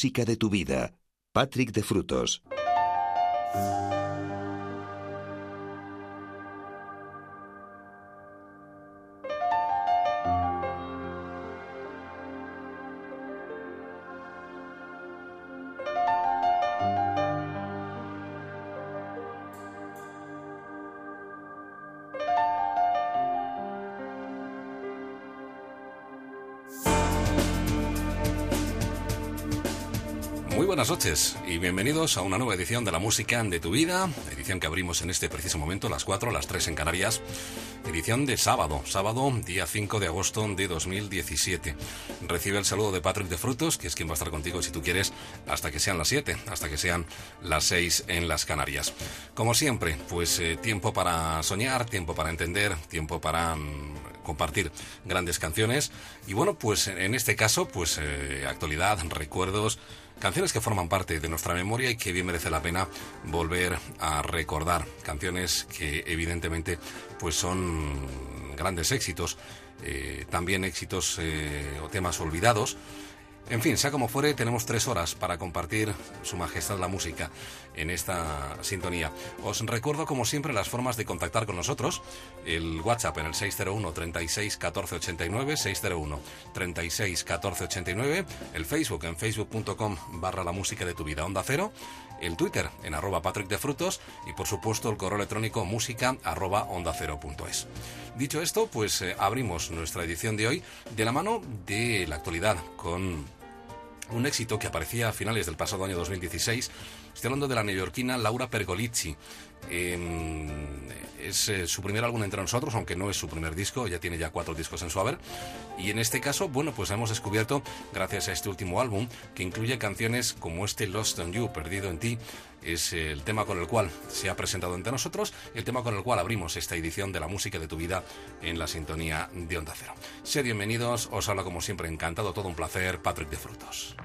música de tu vida. Patrick de Frutos. Noches y bienvenidos a una nueva edición de La Música de tu Vida, edición que abrimos en este preciso momento, las 4, las 3 en Canarias, edición de sábado, sábado, día 5 de agosto de 2017. Recibe el saludo de Patrick de Frutos, que es quien va a estar contigo si tú quieres, hasta que sean las 7, hasta que sean las 6 en las Canarias. Como siempre, pues eh, tiempo para soñar, tiempo para entender, tiempo para... Mm, compartir grandes canciones y bueno pues en este caso pues eh, actualidad recuerdos Canciones que forman parte de nuestra memoria y que bien merece la pena volver a recordar. Canciones que evidentemente pues son grandes éxitos, eh, también éxitos eh, o temas olvidados en fin, sea como fuere, tenemos tres horas para compartir Su Majestad la música en esta sintonía. Os recuerdo, como siempre, las formas de contactar con nosotros. El WhatsApp en el 601 36 14 89, 601 36 14 89. El Facebook en facebook.com barra la música de tu vida, onda cero. El Twitter en arroba Patrick de Frutos. Y por supuesto, el correo electrónico música arroba onda. Dicho esto, pues eh, abrimos nuestra edición de hoy de la mano de la actualidad con un éxito que aparecía a finales del pasado año 2016. Estoy hablando de la neoyorquina Laura Pergolizzi. Em, es eh, su primer álbum entre nosotros, aunque no es su primer disco, ya tiene ya cuatro discos en su haber. Y en este caso, bueno, pues hemos descubierto, gracias a este último álbum, que incluye canciones como este Lost on You, Perdido en Ti, es el tema con el cual se ha presentado entre nosotros, el tema con el cual abrimos esta edición de la música de tu vida en la sintonía de Onda Cero. Sed bienvenidos, os habla como siempre encantado, todo un placer, Patrick de Frutos.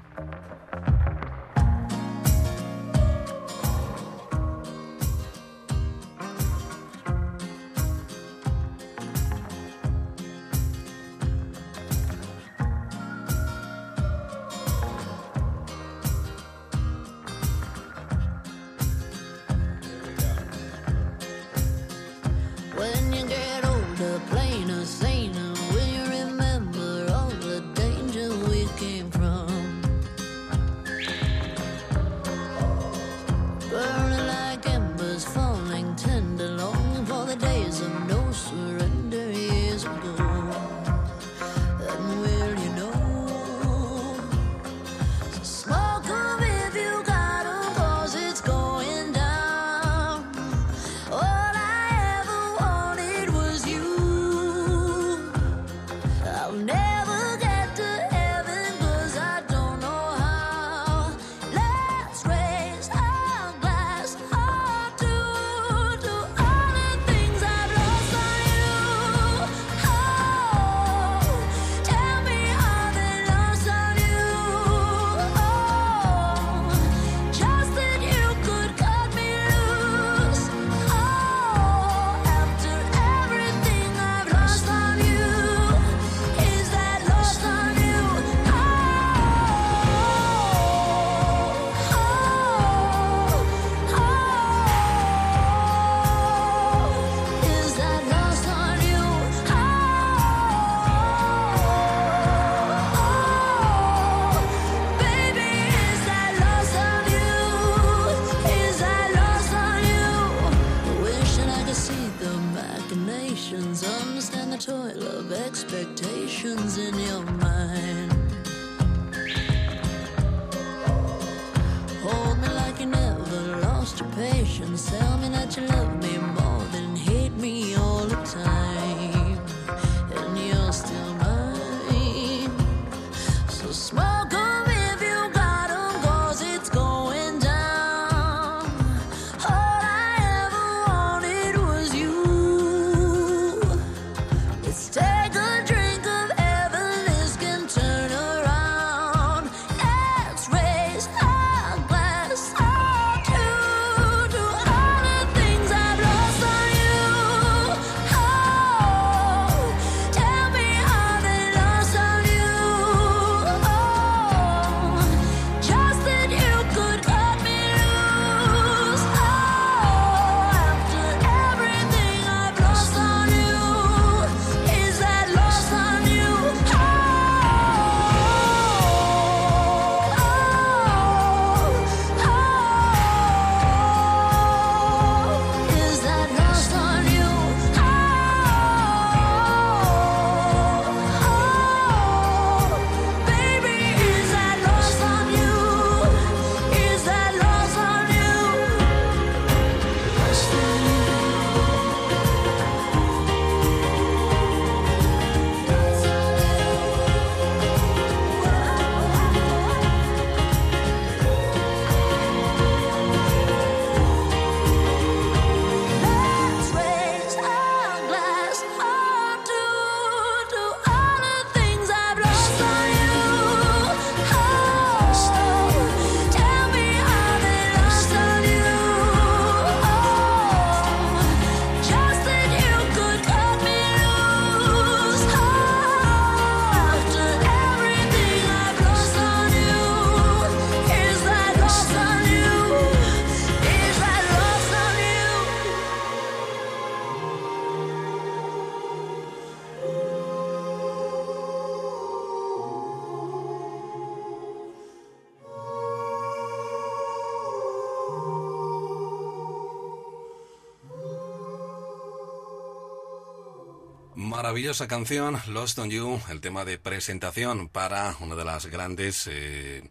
Maravillosa canción, Lost on You, el tema de presentación para una de las grandes eh,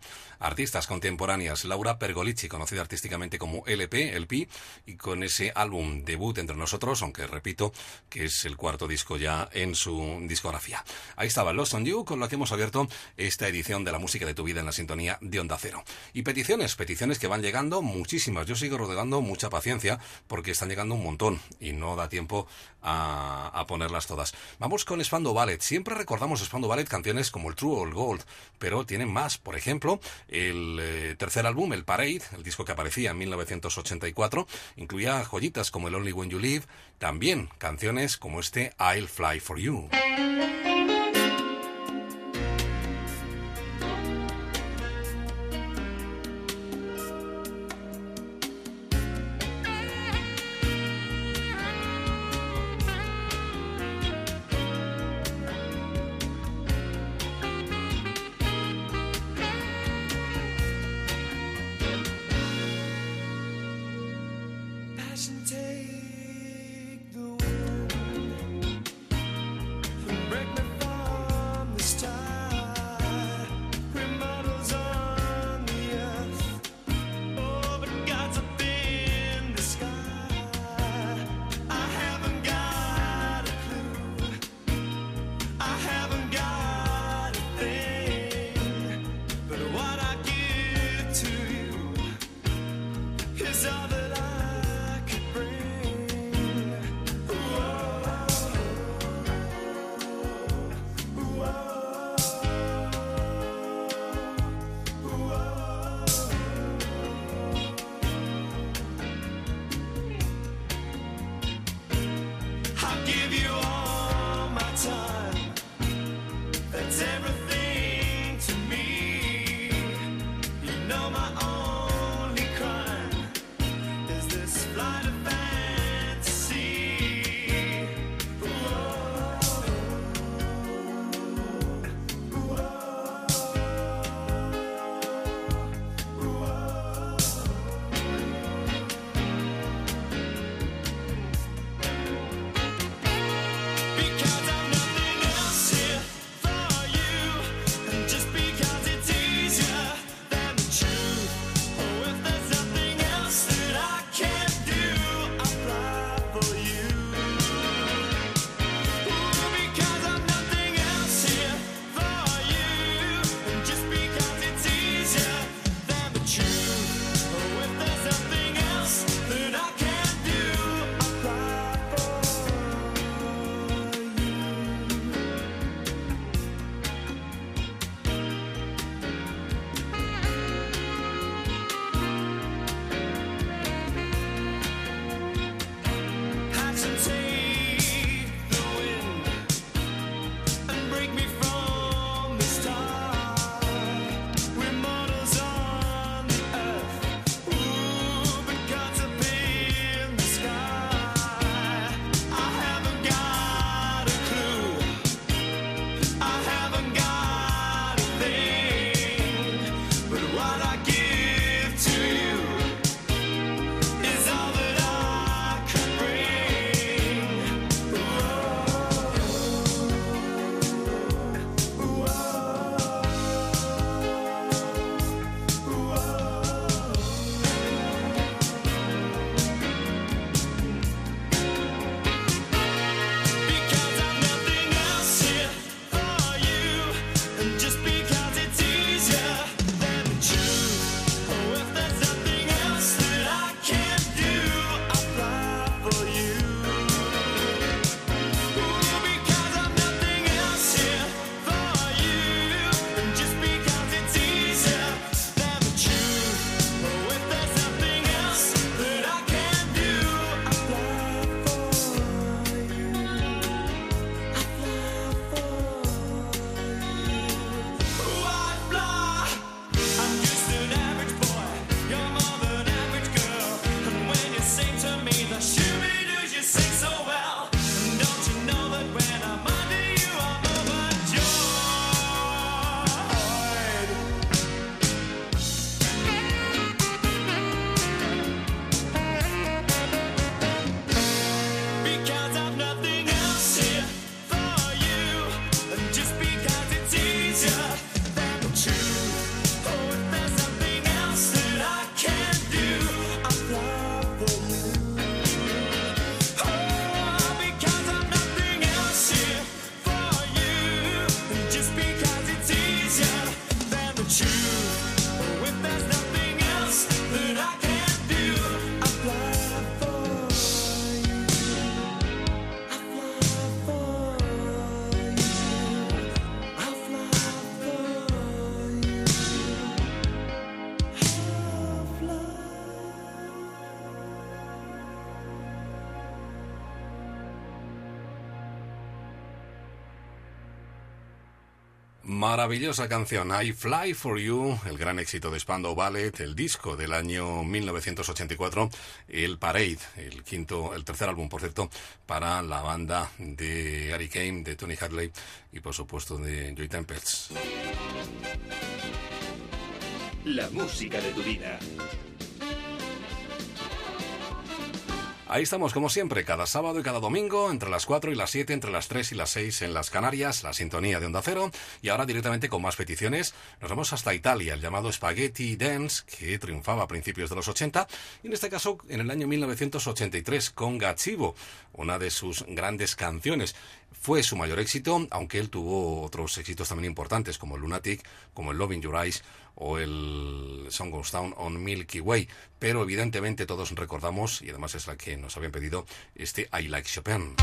artistas contemporáneas, Laura Pergolici, conocida artísticamente como LP, LP, y con ese álbum debut entre nosotros, aunque repito que es el cuarto disco ya en su discografía. Ahí estaba Lost on You, con lo que hemos abierto esta edición de la música de tu vida en la sintonía de Onda Cero. Y peticiones, peticiones que van llegando, muchísimas. Yo sigo rodeando mucha paciencia porque están llegando un montón y no da tiempo a, ponerlas todas. Vamos con Spando Ballet. Siempre recordamos Spando Ballet canciones como el True or Gold, pero tienen más. Por ejemplo, el eh, tercer álbum, el Parade, el disco que aparecía en 1984, incluía joyitas como el Only When You Live, también canciones como este I'll Fly For You. Maravillosa canción, I Fly For You, el gran éxito de Spandau Ballet, el disco del año 1984, el Parade, el quinto, el tercer álbum, por cierto, para la banda de Harry Kane, de Tony Hadley y por supuesto de Joy Tempest. La música de tu vida. Ahí estamos, como siempre, cada sábado y cada domingo, entre las 4 y las 7, entre las 3 y las 6 en las Canarias, la sintonía de Onda Cero. Y ahora directamente con más peticiones, nos vamos hasta Italia, el llamado Spaghetti Dance, que triunfaba a principios de los 80, y en este caso en el año 1983 con Gachivo, una de sus grandes canciones. Fue su mayor éxito, aunque él tuvo otros éxitos también importantes, como Lunatic, como el Loving Your Eyes o el Song Goes Down on Milky Way. Pero evidentemente todos recordamos, y además es la que nos habían pedido, este I Like Chopin.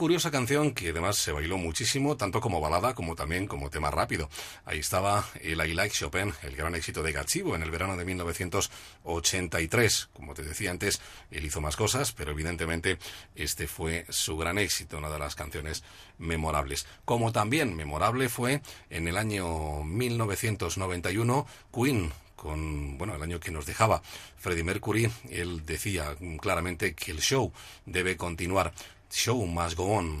Curiosa canción que además se bailó muchísimo, tanto como balada como también como tema rápido. Ahí estaba el I Like Chopin, el gran éxito de Gachivo en el verano de 1983. Como te decía antes, él hizo más cosas, pero evidentemente este fue su gran éxito, una de las canciones memorables. Como también memorable fue en el año 1991 Queen con bueno el año que nos dejaba Freddie Mercury, él decía claramente que el show debe continuar. Show must go on.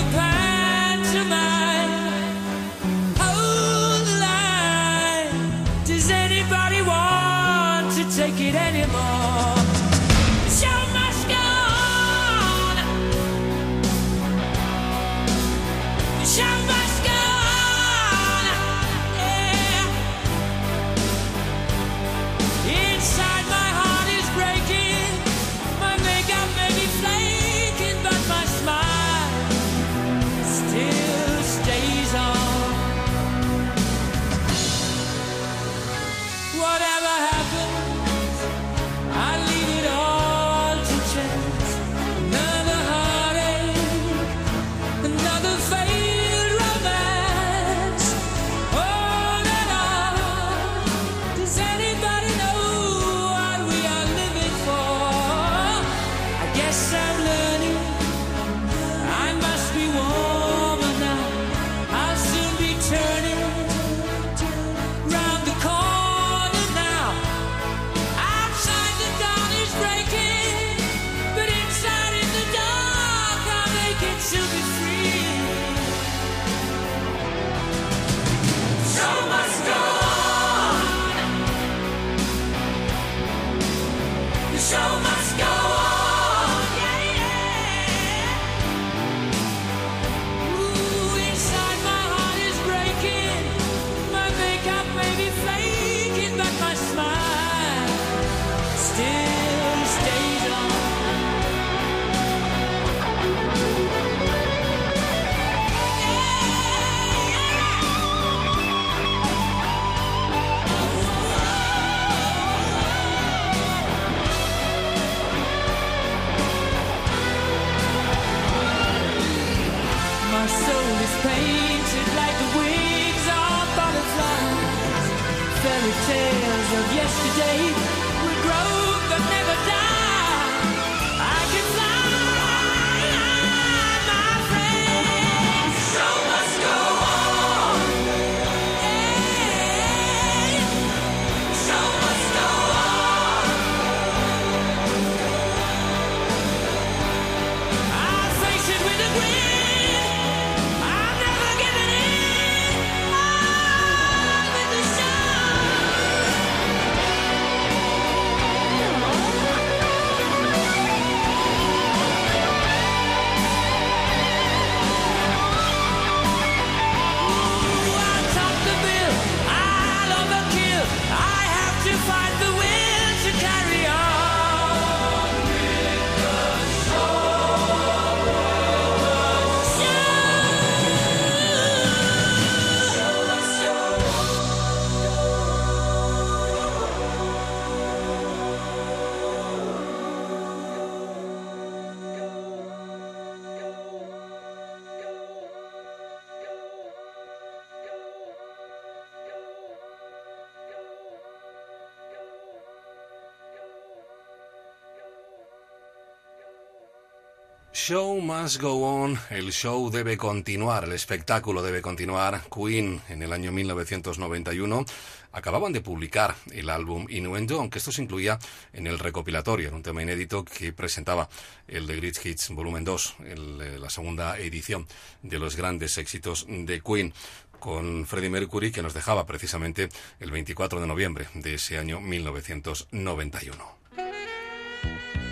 go on, el show debe continuar, el espectáculo debe continuar. Queen en el año 1991 acababan de publicar el álbum Innuendo, aunque esto se incluía en el recopilatorio, en un tema inédito que presentaba el The Great Hits Volumen 2, el, eh, la segunda edición de los grandes éxitos de Queen con Freddie Mercury que nos dejaba precisamente el 24 de noviembre de ese año 1991.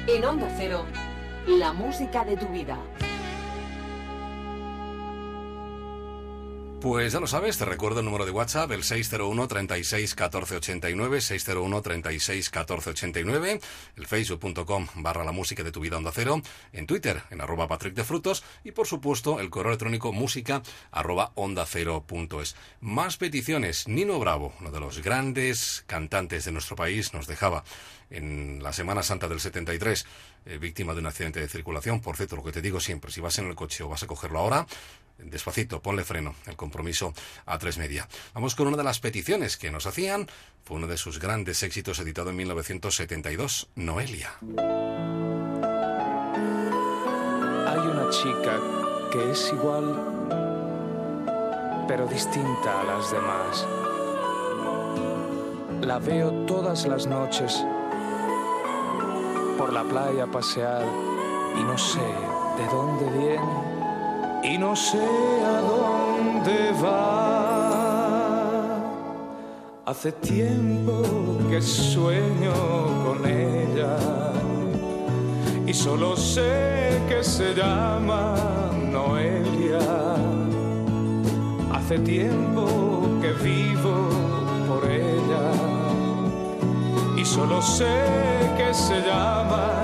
En Onda Cero, la música de tu vida. Pues ya lo sabes, te recuerdo el número de WhatsApp, el 601 36 14 89, 601 36 14 89, el facebook.com barra la música de tu vida onda cero, en Twitter, en arroba Patrick de Frutos, y por supuesto el correo electrónico música arroba onda cero punto es. Más peticiones, Nino Bravo, uno de los grandes cantantes de nuestro país, nos dejaba en la Semana Santa del 73, eh, víctima de un accidente de circulación. Por cierto, lo que te digo siempre, si vas en el coche o vas a cogerlo ahora, despacito, ponle freno, el compromiso a tres media. Vamos con una de las peticiones que nos hacían, fue uno de sus grandes éxitos editado en 1972, Noelia. Hay una chica que es igual, pero distinta a las demás. La veo todas las noches por la playa pasear y no sé de dónde viene y no sé a dónde va. Hace tiempo que sueño con ella y solo sé que se llama Noelia. Hace tiempo que vivo y solo sé que se llama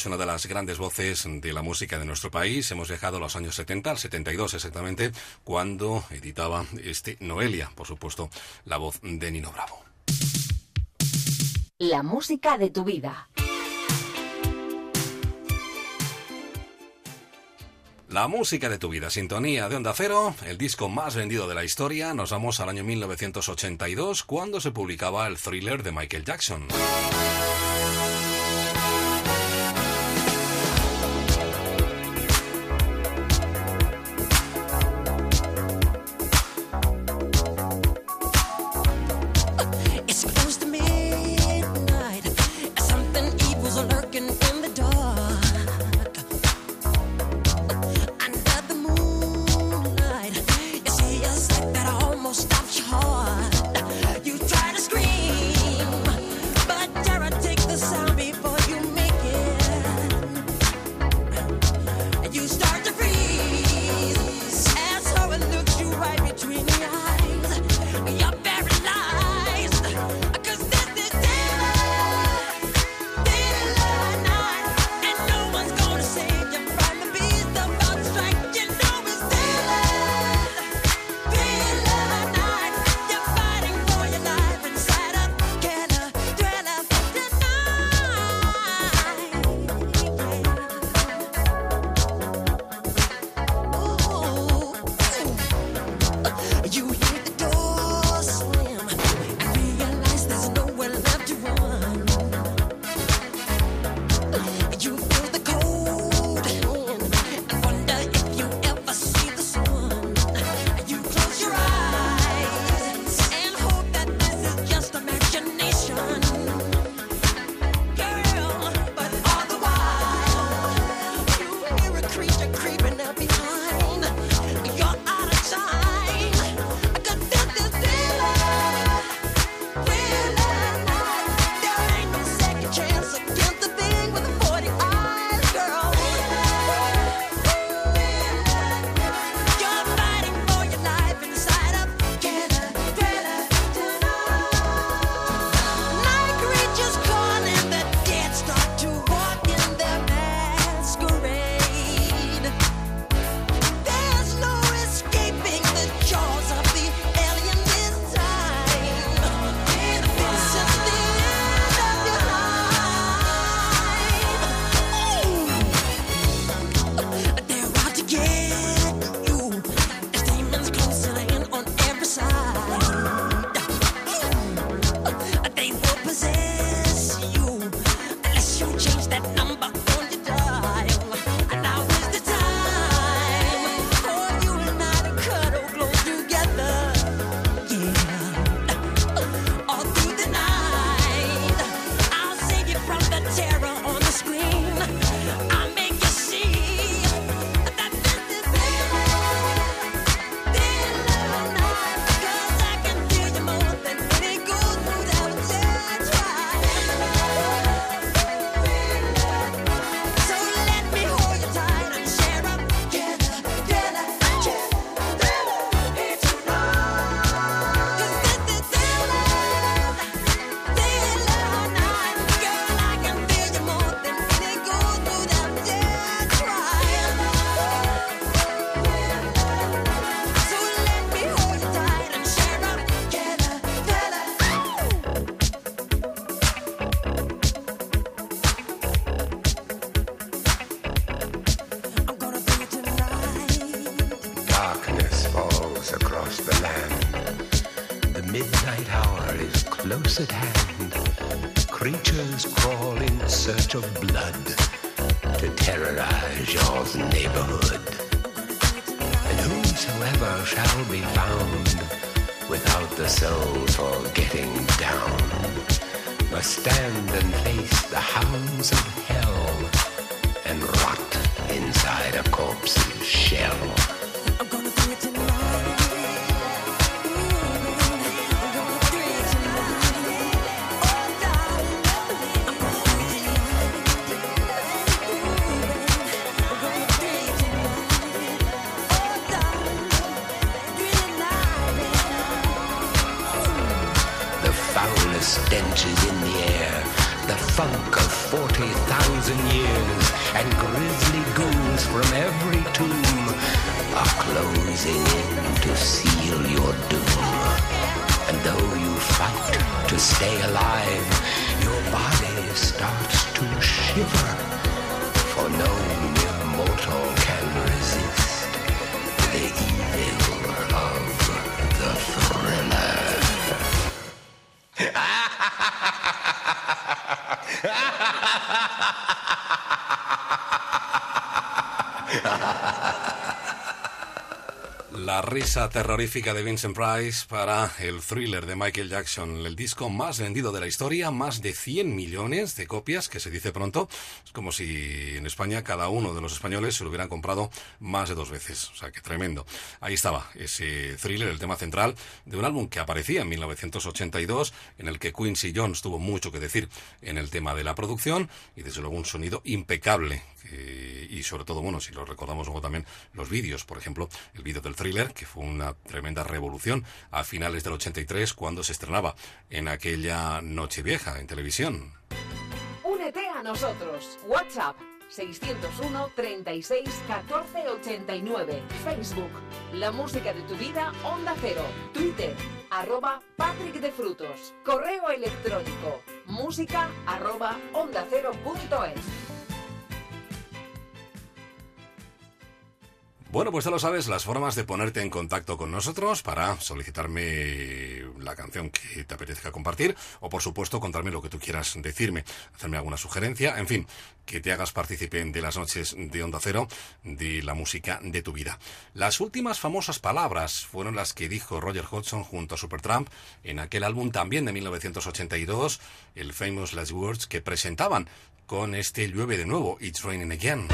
es una de las grandes voces de la música de nuestro país. Hemos viajado a los años 70, al 72 exactamente, cuando editaba este Noelia, por supuesto, la voz de Nino Bravo. La música de tu vida. La música de tu vida, sintonía de Onda Cero, el disco más vendido de la historia. Nos vamos al año 1982, cuando se publicaba el thriller de Michael Jackson. La risa terrorífica de Vincent Price para el thriller de Michael Jackson, el disco más vendido de la historia, más de 100 millones de copias, que se dice pronto. Es como si en España cada uno de los españoles se lo hubieran comprado más de dos veces. O sea, que tremendo. Ahí estaba ese thriller, el tema central de un álbum que aparecía en 1982, en el que Quincy Jones tuvo mucho que decir en el tema de la producción y desde luego un sonido impecable. eh, y sobre todo, bueno, si lo recordamos luego también, los vídeos, por ejemplo, del thriller, que fue una tremenda revolución a finales del 83 cuando se estrenaba en aquella noche vieja en televisión. Únete a nosotros. WhatsApp 601 36 14 89. Facebook La música de tu vida Onda Cero. Twitter arroba Patrick de Frutos. Correo electrónico música arroba onda. Bueno, pues ya lo sabes, las formas de ponerte en contacto con nosotros para solicitarme la canción que te apetezca compartir o, por supuesto, contarme lo que tú quieras decirme, hacerme alguna sugerencia, en fin, que te hagas partícipe de las noches de Onda Cero, de la música de tu vida. Las últimas famosas palabras fueron las que dijo Roger Hodgson junto a Supertramp en aquel álbum también de 1982, el Famous Last Words, que presentaban con este Llueve de nuevo, It's Raining Again.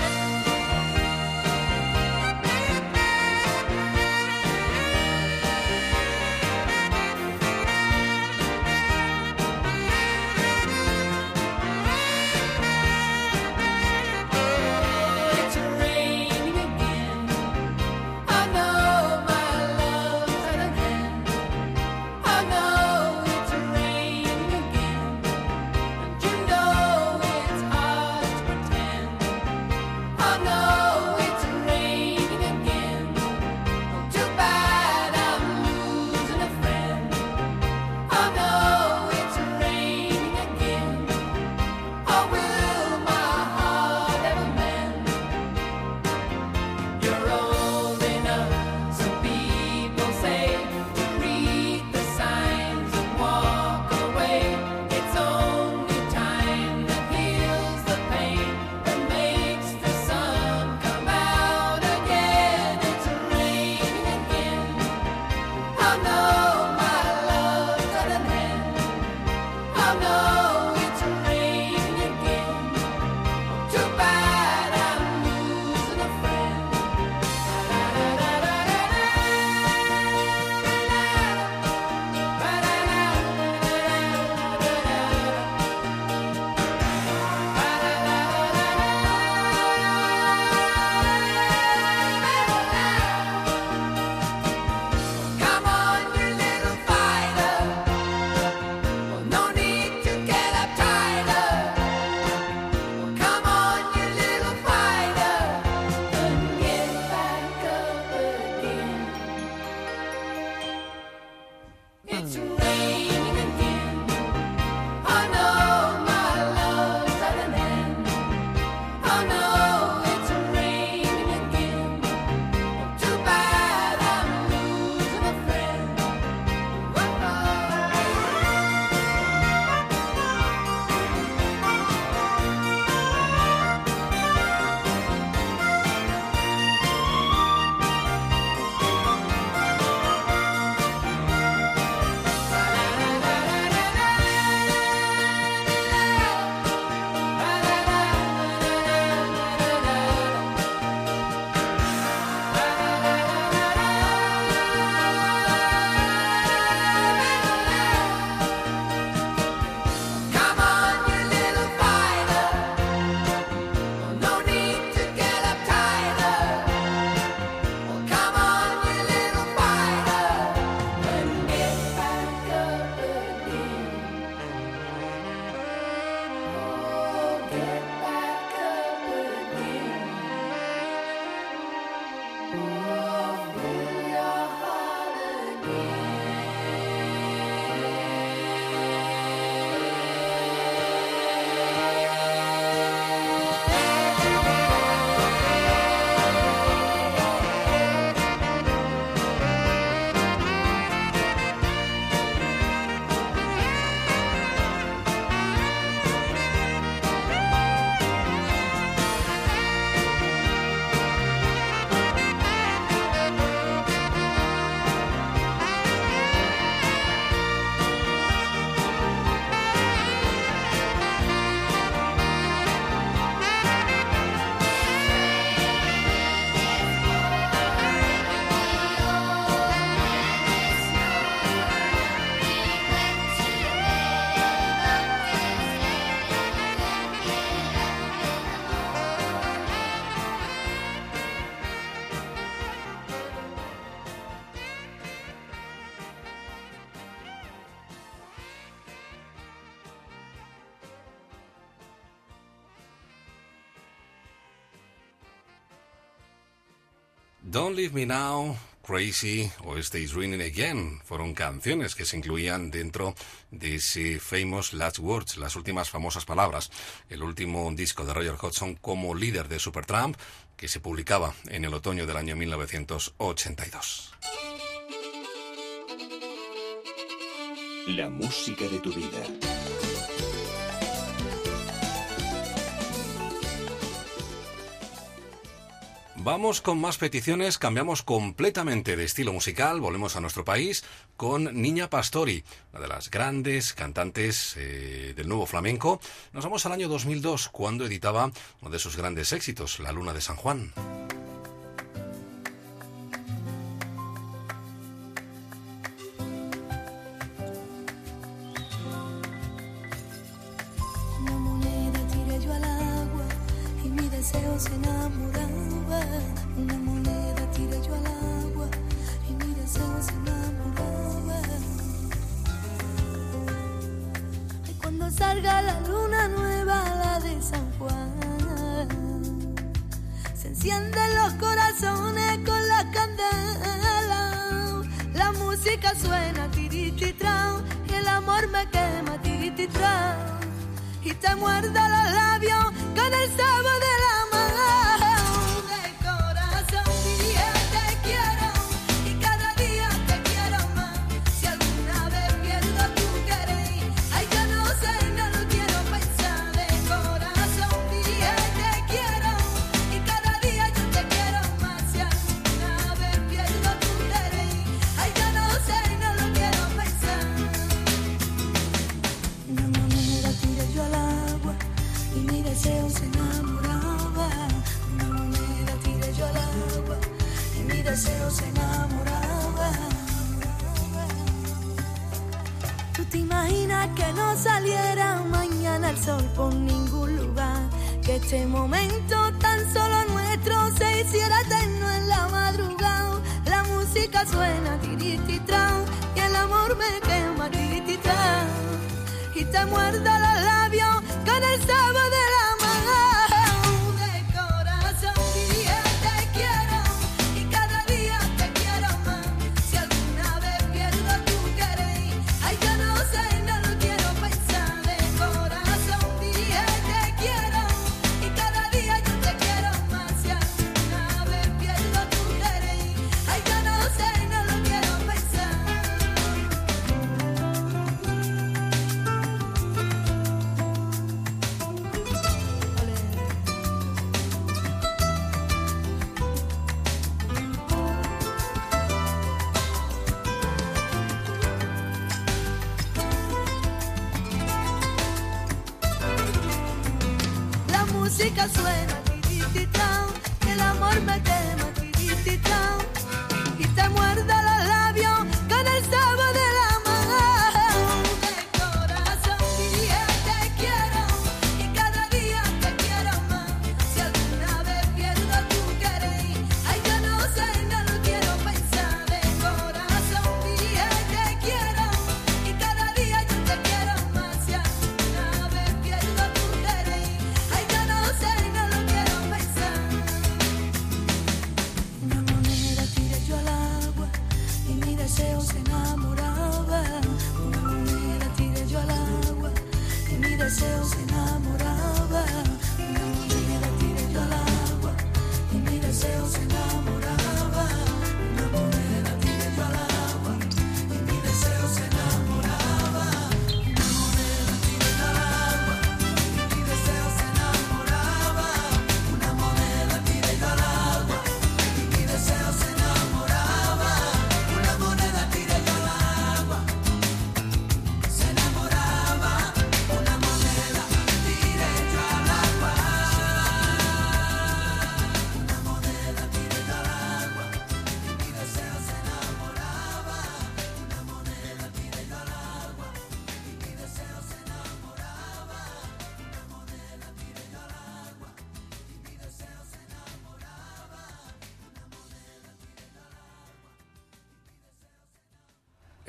Don't Leave Me Now, Crazy o Este Is Raining Again fueron canciones que se incluían dentro de ese famous Last Words, las últimas famosas palabras, el último disco de Roger Hodgson como líder de Supertramp que se publicaba en el otoño del año 1982. La música de tu vida. Vamos con más peticiones, cambiamos completamente de estilo musical, volvemos a nuestro país con Niña Pastori, una de las grandes cantantes eh, del nuevo flamenco. Nos vamos al año 2002, cuando editaba uno de sus grandes éxitos, La Luna de San Juan. Una moneda tiré yo al agua y mi deseo se enamoraba. Salga la luna nueva, la de San Juan, se encienden los corazones con la candela. La música suena tirititra y el amor me quema tirititra y te muerdo los labios con el sabor de la y te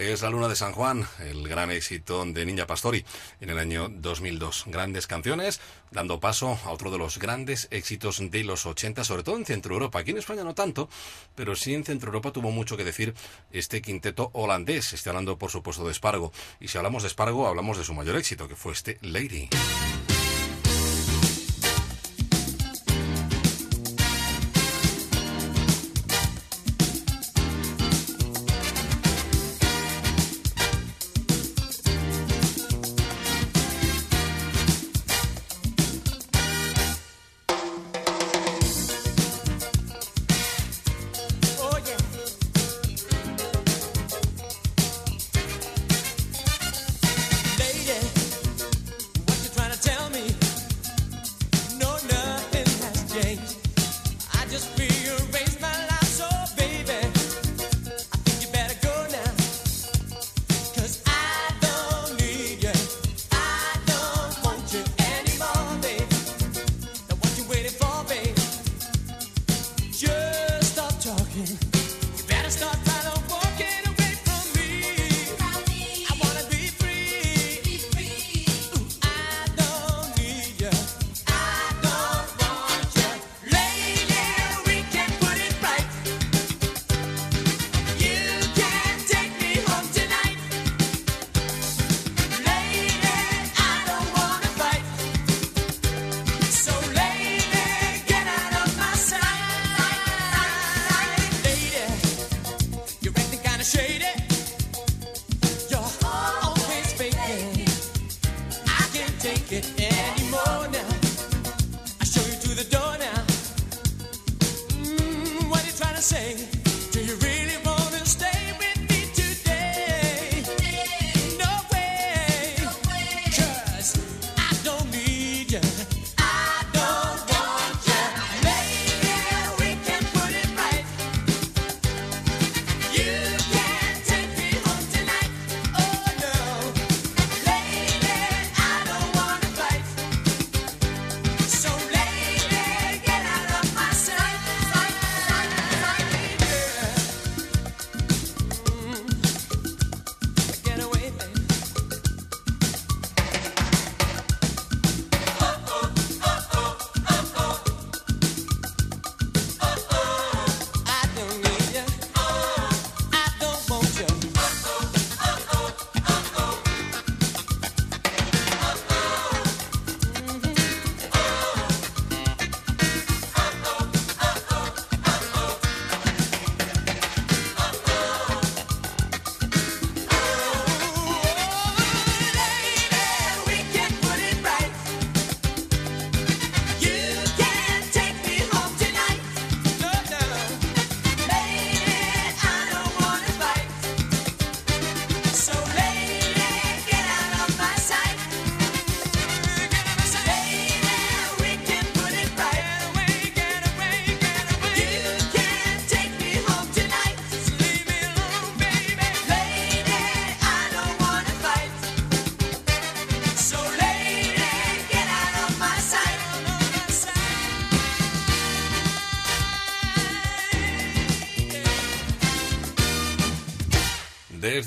Es la luna de San Juan, el gran éxito de Niña Pastori en el año 2002. Grandes canciones, dando paso a otro de los grandes éxitos de los 80, sobre todo en Centro Europa. Aquí en España no tanto, pero sí en Centro Europa tuvo mucho que decir este quinteto holandés. Estoy hablando, por supuesto, de Spargo. Y si hablamos de Spargo, hablamos de su mayor éxito, que fue este Lady.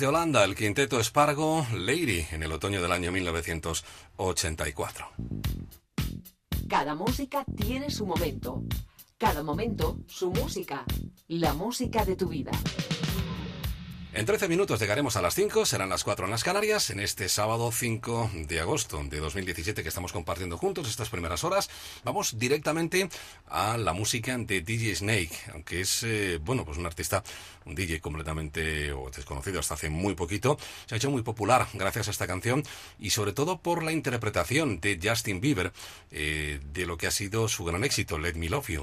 Desde Holanda, el quinteto Espargo, Lady, en el otoño del año 1984. Cada música tiene su momento. Cada momento, su música. La música de tu vida. En 13 minutos llegaremos a las 5, serán las 4 en las Canarias, en este sábado 5 de agosto de 2017 que estamos compartiendo juntos estas primeras horas. Vamos directamente a la música de DJ Snake, aunque es, eh, bueno, pues un artista, un DJ completamente desconocido hasta hace muy poquito. Se ha hecho muy popular gracias a esta canción y sobre todo por la interpretación de Justin Bieber eh, de lo que ha sido su gran éxito, Let Me Love You.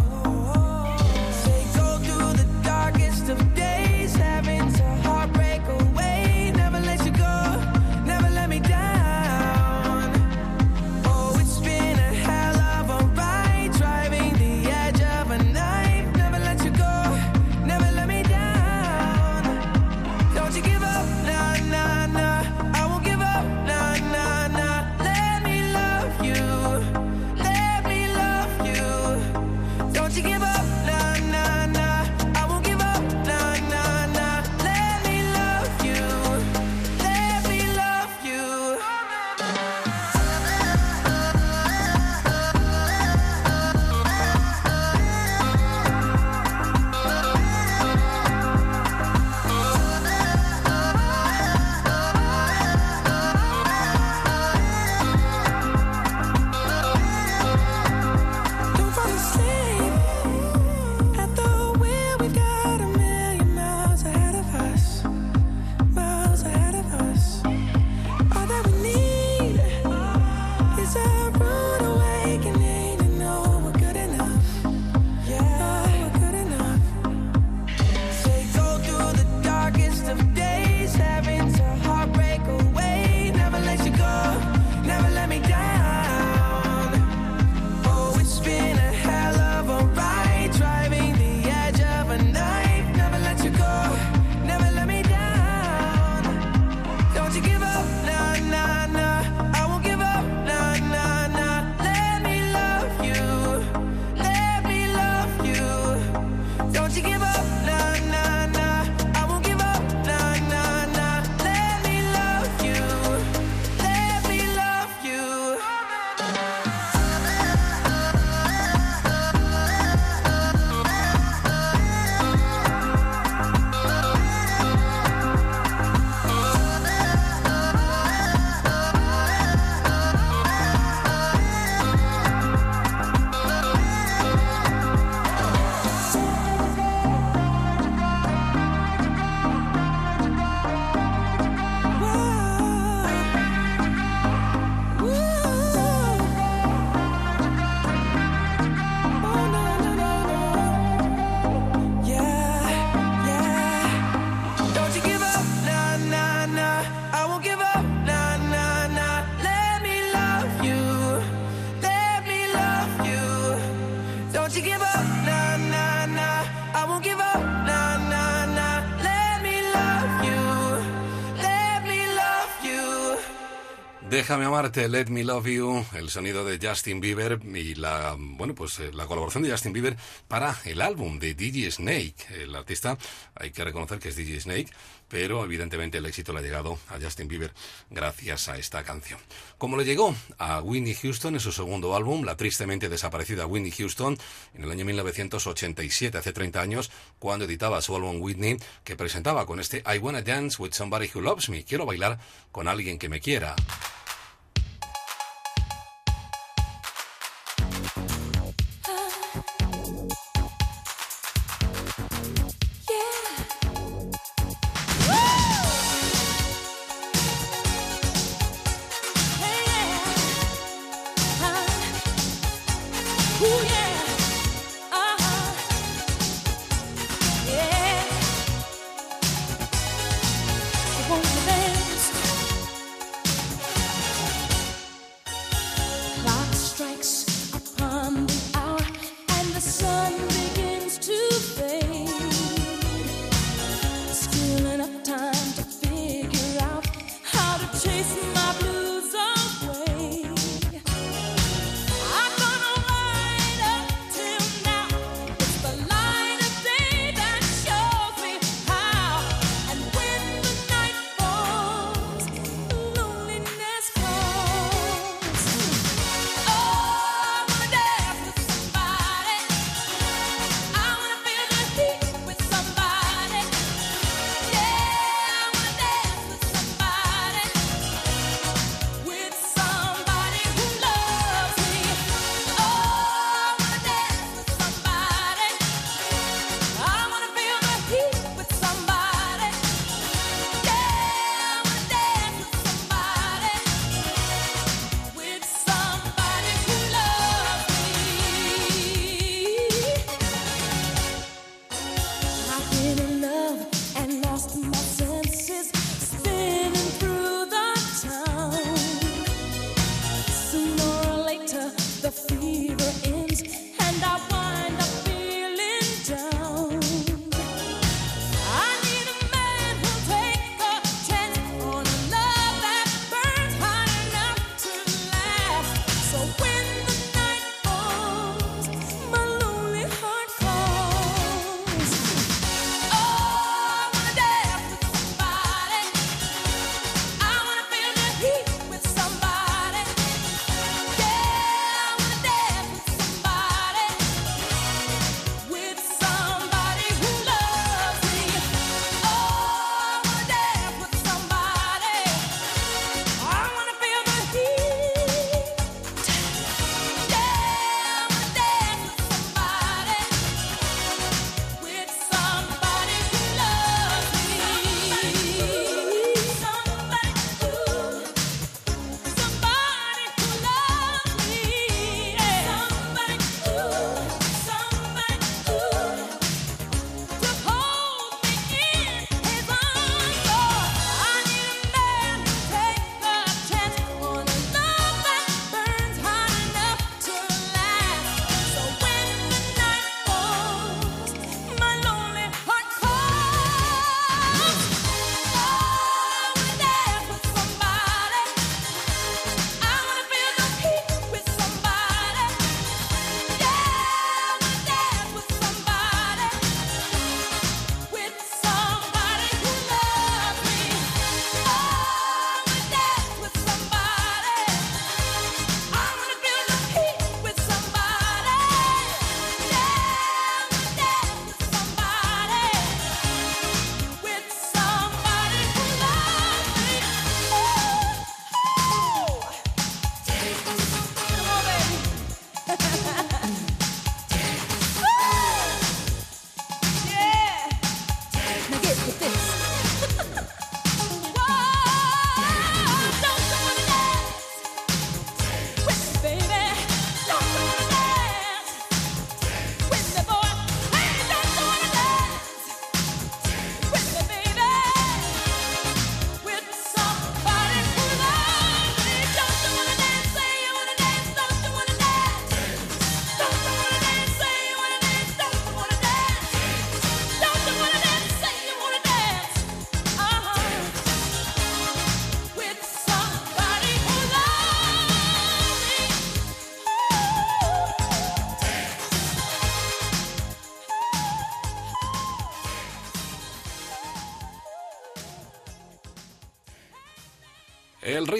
Déjame amarte, Let Me Love You, el sonido de Justin Bieber y la, bueno, pues eh, la colaboración de Justin Bieber para el álbum de DJ Snake. El artista, hay que reconocer que es DJ Snake, pero evidentemente el éxito le ha llegado a Justin Bieber gracias a esta canción. Como le llegó a Whitney Houston en su segundo álbum, la tristemente desaparecida Whitney Houston, en el año 1987, hace 30 años, cuando editaba su álbum Whitney, que presentaba con este I Wanna Dance with Somebody Who Loves Me, quiero bailar con alguien que me quiera.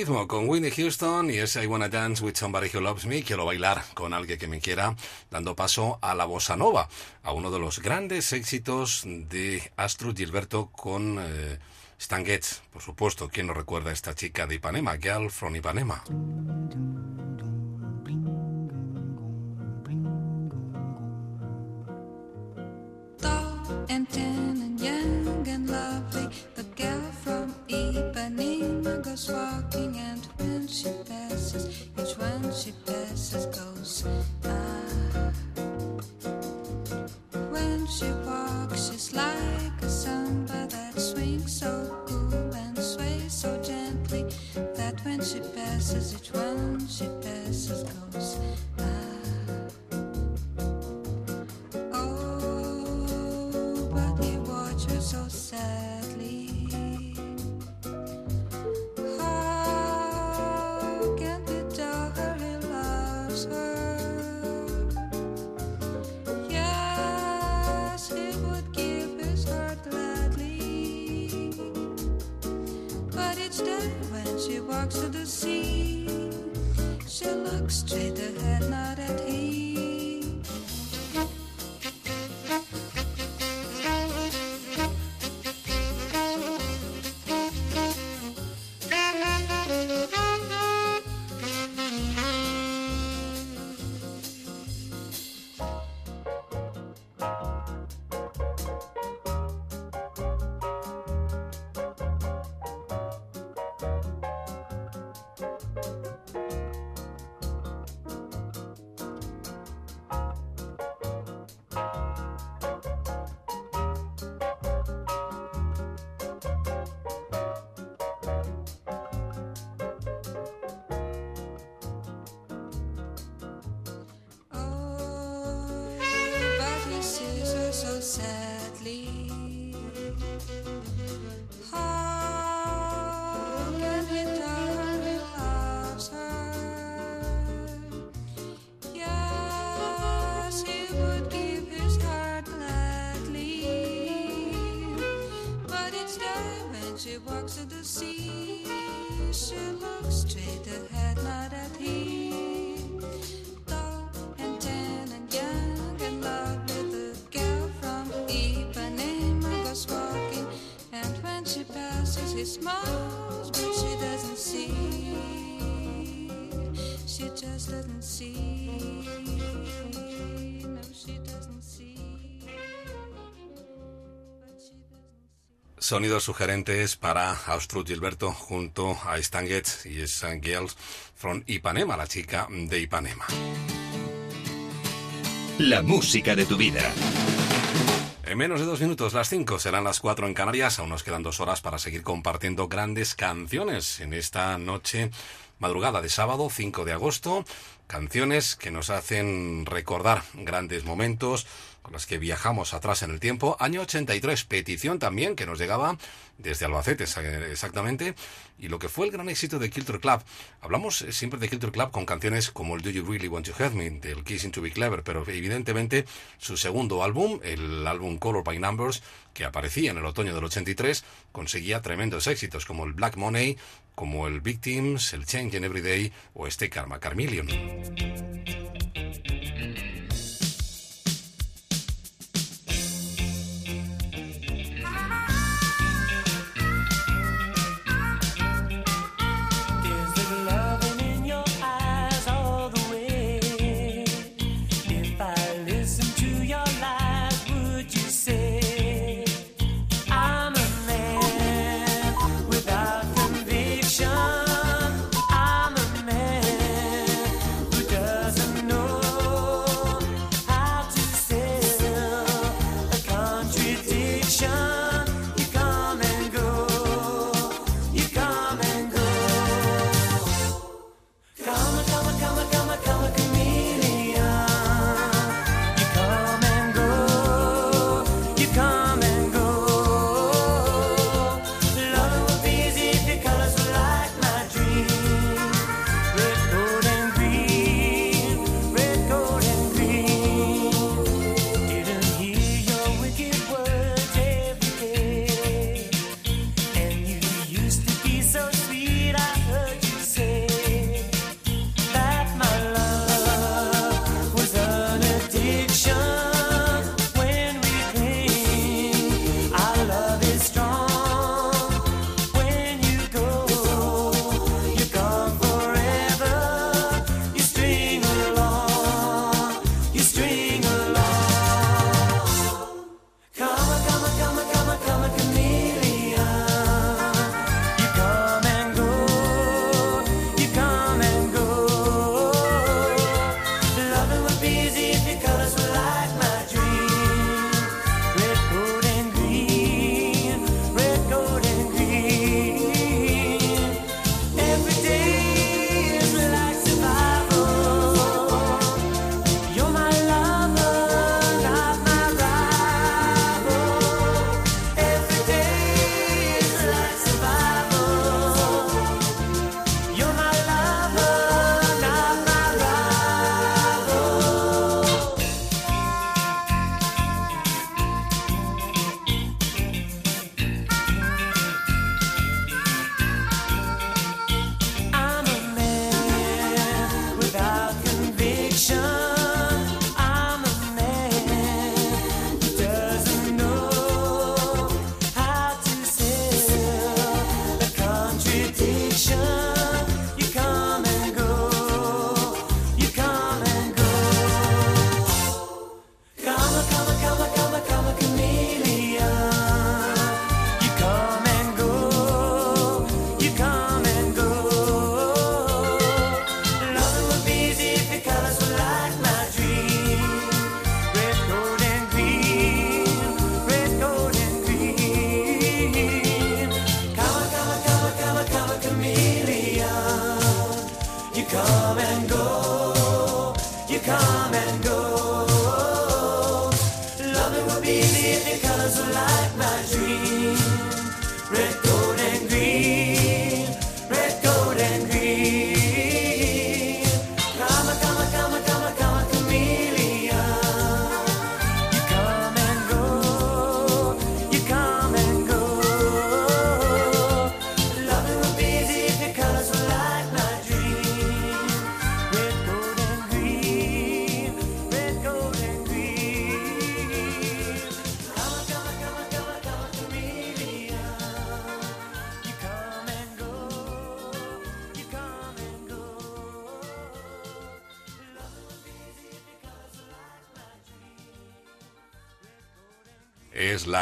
Con Whitney Houston y ese I Wanna Dance with Somebody Who Loves Me, quiero bailar con alguien que me quiera, dando paso a la bossa nova, a uno de los grandes éxitos de Astrud Gilberto con eh, Stan Getz, por supuesto, ¿quién no recuerda a esta chica de Ipanema, Girl from Ipanema? When she walks to the sea, walks to the sea, she looks straight ahead, not at him tall and tan and young and lovely. The girl from Ipanema goes walking, and when she passes, he smiles, but she doesn't see. She just doesn't see. Sonidos sugerentes para Austrud Gilberto junto a Stan Getz y esa Girls from Ipanema, la chica de Ipanema. La música de tu vida. En menos de dos minutos, las cinco serán las cuatro en Canarias. Aún nos quedan dos horas para seguir compartiendo grandes canciones en esta noche madrugada de sábado 5 de agosto. Canciones que nos hacen recordar grandes momentos con las que viajamos atrás en el tiempo. Año 83, petición también que nos llegaba desde Albacete exactamente. Y lo que fue el gran éxito de Kilter Club. Hablamos eh, siempre de Kilter Club con canciones como el Do You Really Want to Hurt Me, del Kissing to Be Clever, pero evidentemente su segundo álbum, el álbum Color by Numbers, que aparecía en el otoño del 83, conseguía tremendos éxitos como el Black Money, como el Victims, el Change in Everyday o este Karma Carmillion.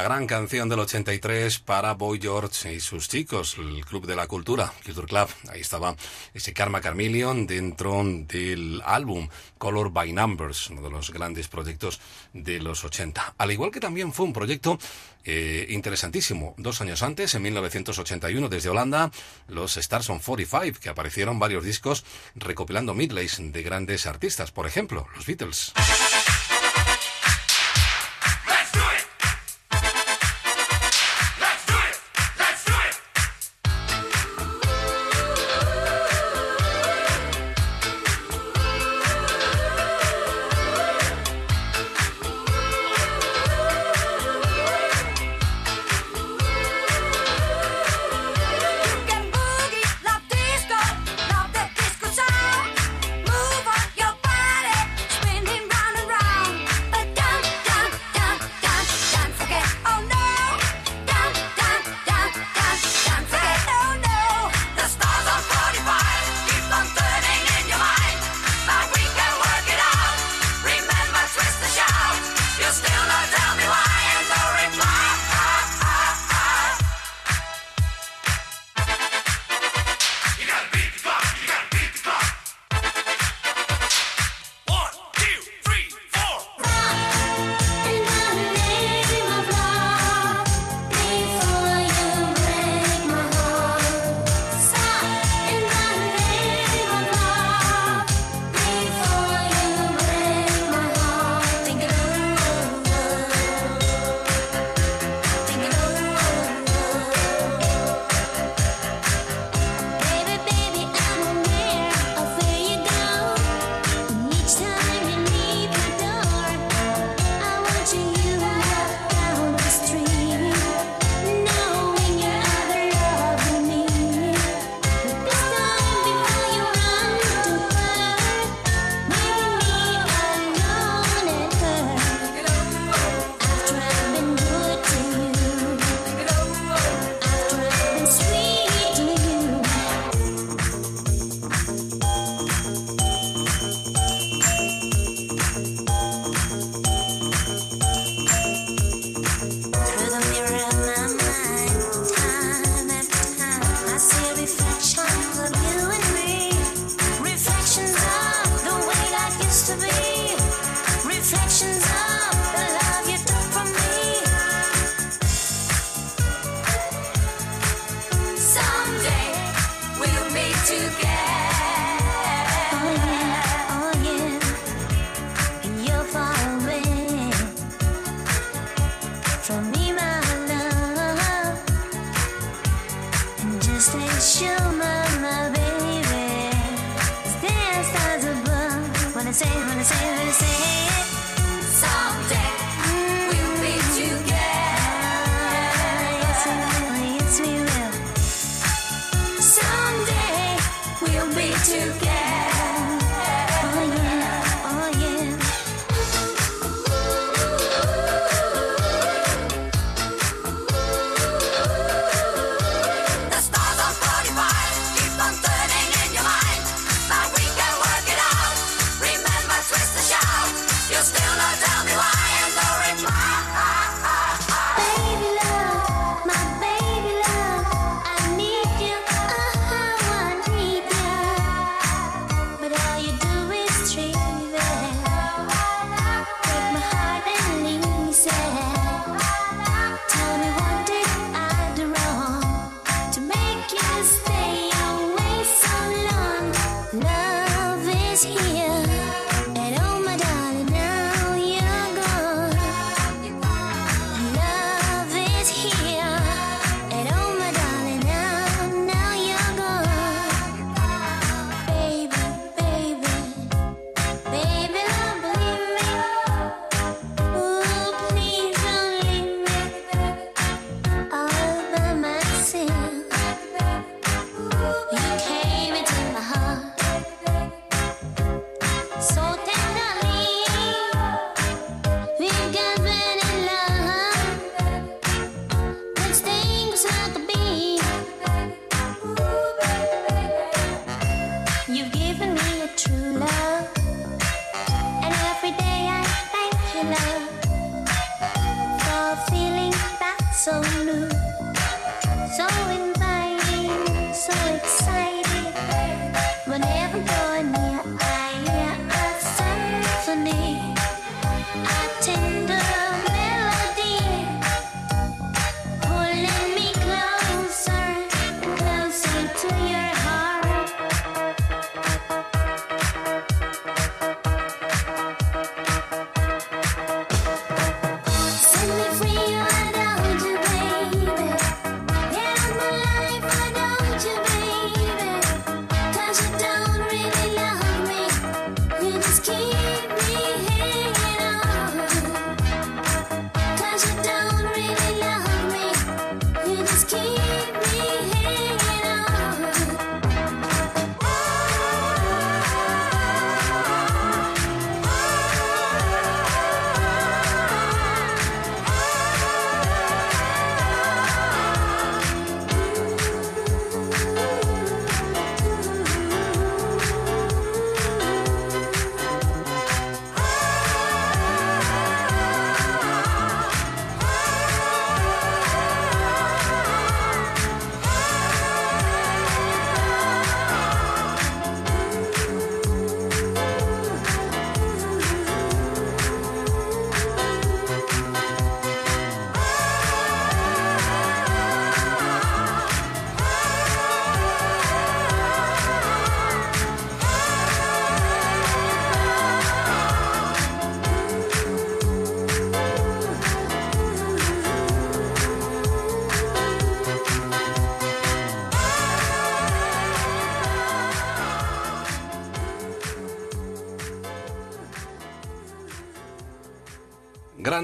gran canción del 83 para Boy George y sus chicos, el Club de la Cultura, Culture Club. Ahí estaba ese Karma Carmillion dentro del álbum Color by Numbers, uno de los grandes proyectos de los 80. Al igual que también fue un proyecto eh, interesantísimo. Dos años antes, en 1981, desde Holanda, los Stars on 45, que aparecieron varios discos recopilando midlays de grandes artistas, por ejemplo, los Beatles.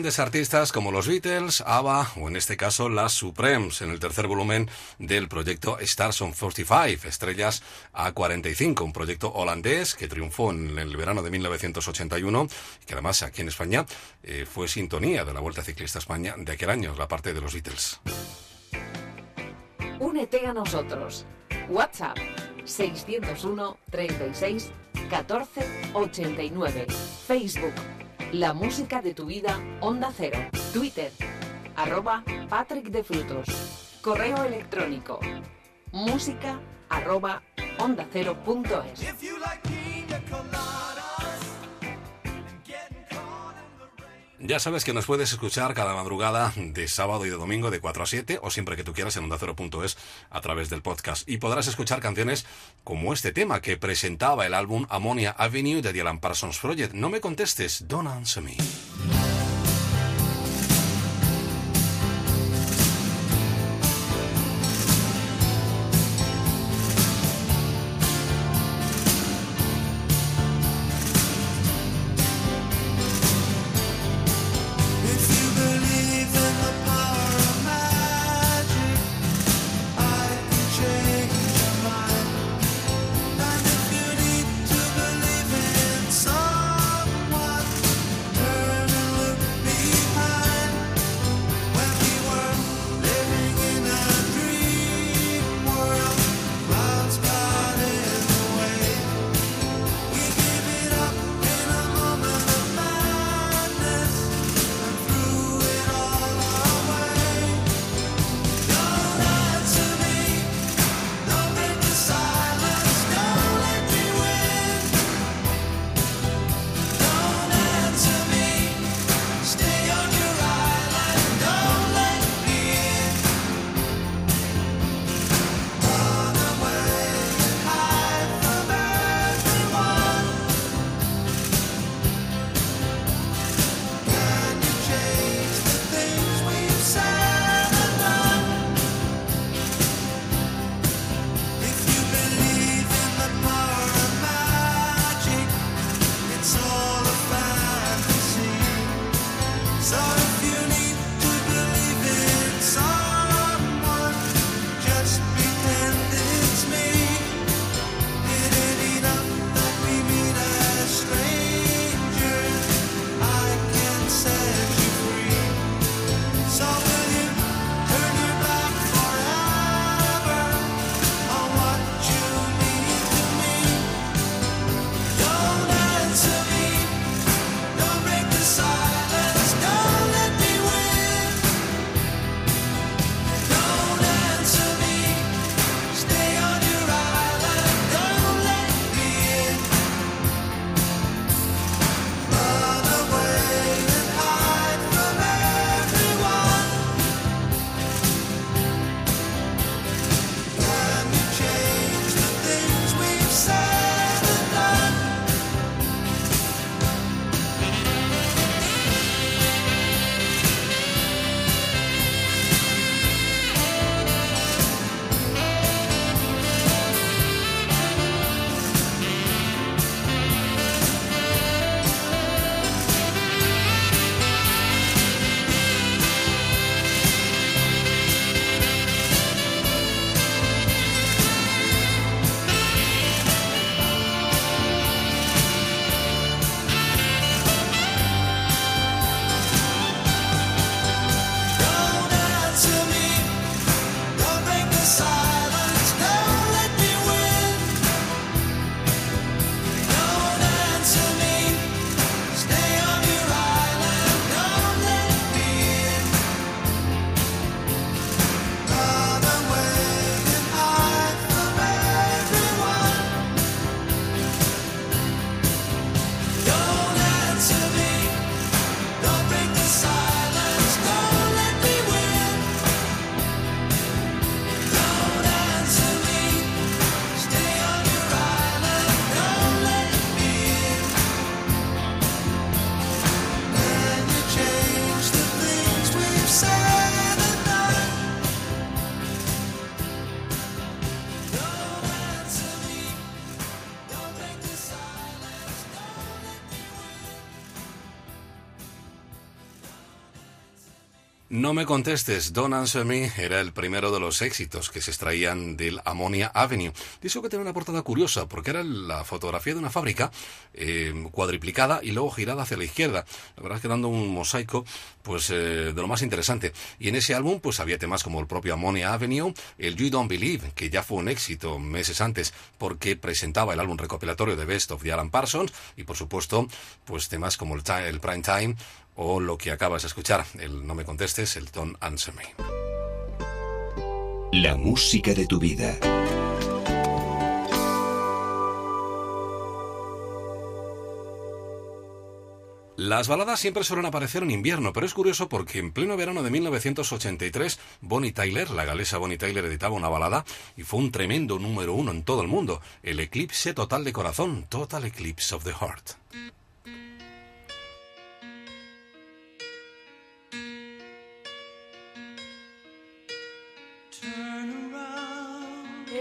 Grandes artistas como los Beatles, ABBA o en este caso las Supremes en el tercer volumen del proyecto Stars on 45, Estrellas a 45, un proyecto holandés que triunfó en el verano de 1981 y que además aquí en España eh, fue sintonía de la Vuelta Ciclista España de aquel año, la parte de los Beatles. Únete a nosotros. WhatsApp 601 36 14 89. Facebook La música de tu vida Onda Cero. Twitter arroba Patrick de Frutos. Correo electrónico música arroba onda cero. Ya sabes que nos puedes escuchar cada madrugada de sábado y de domingo de 4 a 7 o siempre que tú quieras en ondacero.es a través del podcast. Y podrás escuchar canciones como este tema que presentaba el álbum Ammonia Avenue de The Alan Parsons Project. No me contestes, don't answer me. No me contestes, Don't Answer Me era el primero de los éxitos que se extraían del Ammonia Avenue. Dice que tenía una portada curiosa porque era la fotografía de una fábrica eh, cuadriplicada y luego girada hacia la izquierda. La verdad es que dando un mosaico pues eh, de lo más interesante. Y en ese álbum pues había temas como el propio Ammonia Avenue, el You Don't Believe, que ya fue un éxito meses antes porque presentaba el álbum recopilatorio de Best of the Alan Parsons y por supuesto pues temas como el, Prime Time o lo que acabas de escuchar, el No me contestes, el Don't Answer Me. La música de tu vida. Las baladas siempre suelen aparecer en invierno, pero es curioso porque en pleno verano de 1983, Bonnie Tyler, la galesa Bonnie Tyler, editaba una balada y fue un tremendo número uno en todo el mundo. El eclipse total de corazón, Total Eclipse of the Heart.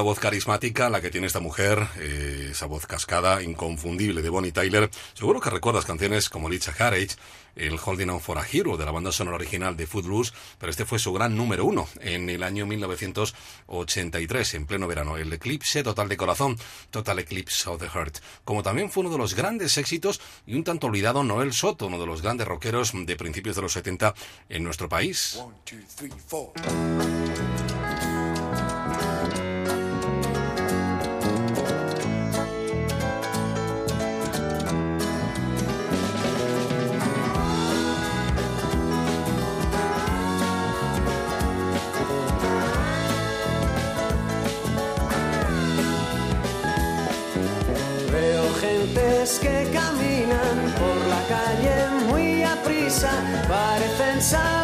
Una voz carismática, la que tiene esta mujer, eh, esa voz cascada, inconfundible de Bonnie Tyler. Seguro que recuerdas canciones como Licha Carriage, el Holding On for a Hero de la banda sonora original de Footloose, pero este fue su gran número uno en el año 1983, en pleno verano. El eclipse total de corazón, Total Eclipse of the Heart. Como también fue uno de los grandes éxitos y un tanto olvidado Noel Soto, uno de los grandes rockeros de principios de los 70 en nuestro país. Veo que caminan por la calle muy a prisa, parecen saber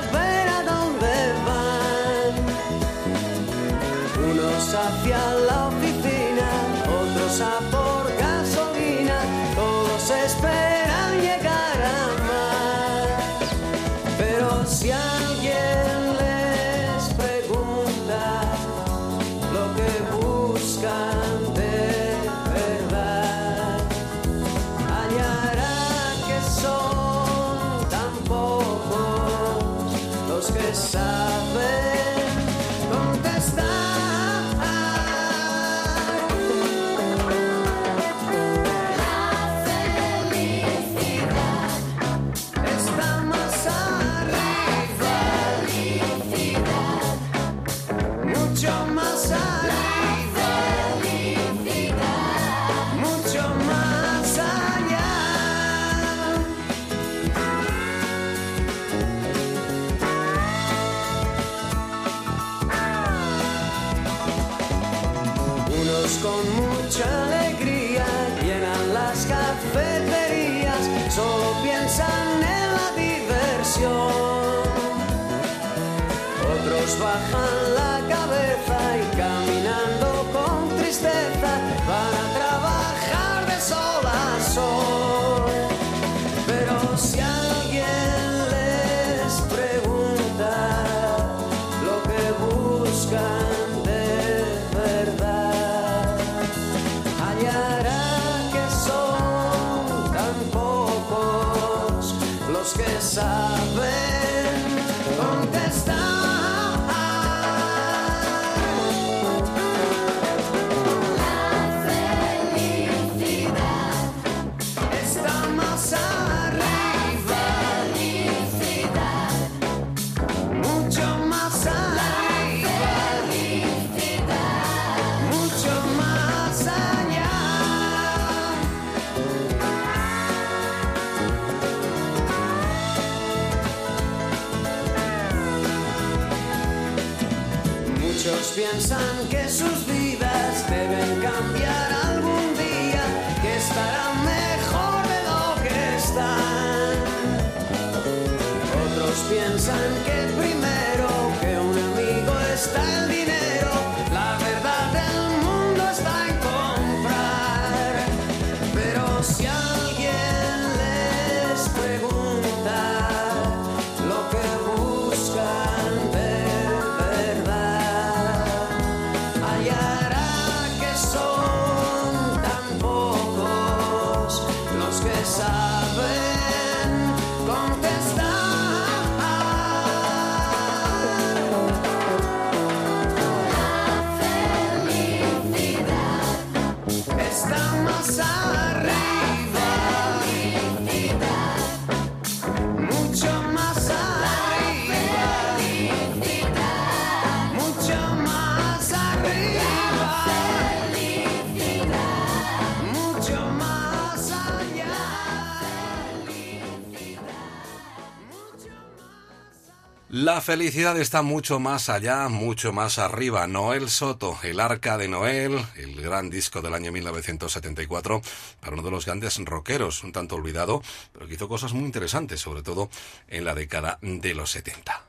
felicidad está mucho más allá, mucho más arriba. Noel Soto, El Arca de Noel, el gran disco del año 1974, para uno de los grandes rockeros, un tanto olvidado, pero que hizo cosas muy interesantes, sobre todo en la década de los 70.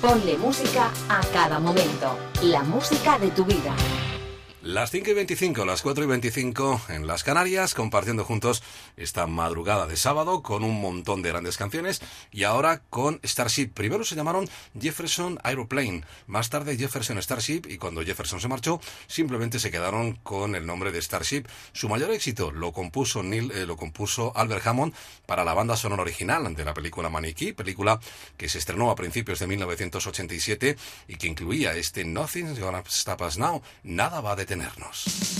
Ponle música a cada momento. La música de tu vida. Las 5 y 25, las 4 y 25 en las Canarias, compartiendo juntos esta madrugada de sábado con un montón de grandes canciones y ahora con Starship. Primero se llamaron Jefferson Aeroplane, más tarde Jefferson Starship y cuando Jefferson se marchó simplemente se quedaron con el nombre de Starship. Su mayor éxito lo compuso Neil, eh, lo compuso Albert Hammond para la banda sonora original de la película Maniquí, película que se estrenó a principios de 1987 y que incluía este Nothing's Gonna Stop Us Now, nada va a detener detenernos.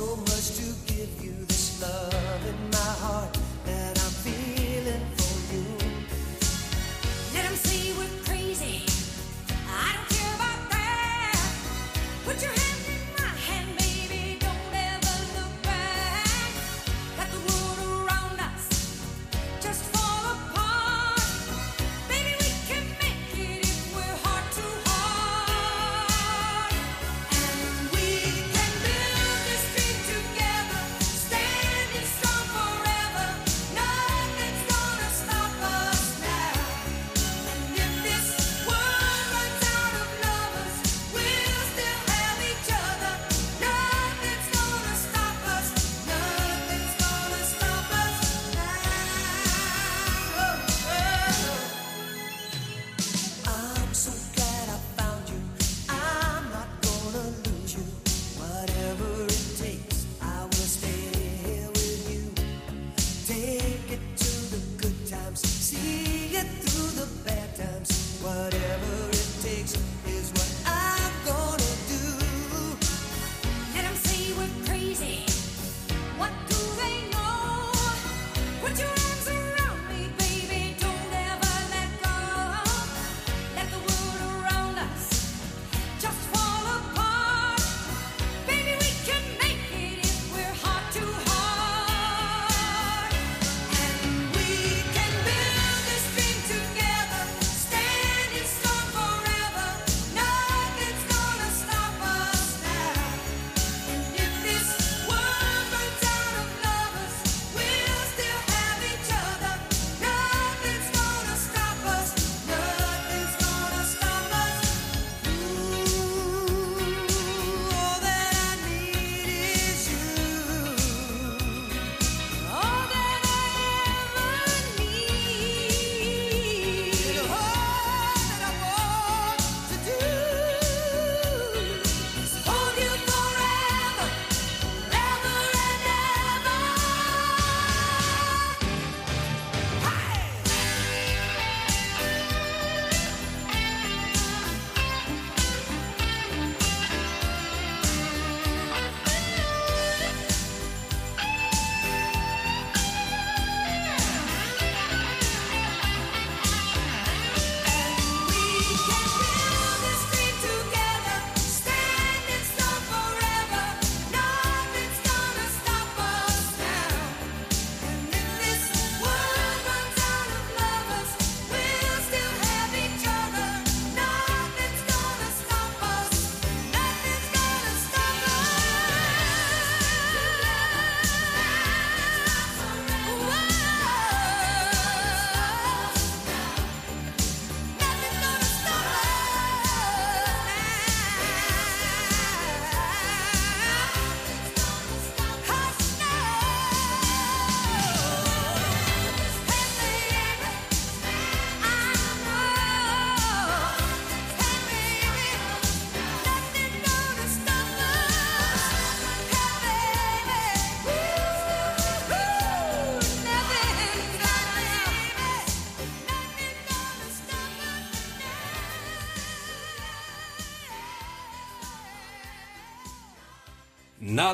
so much. but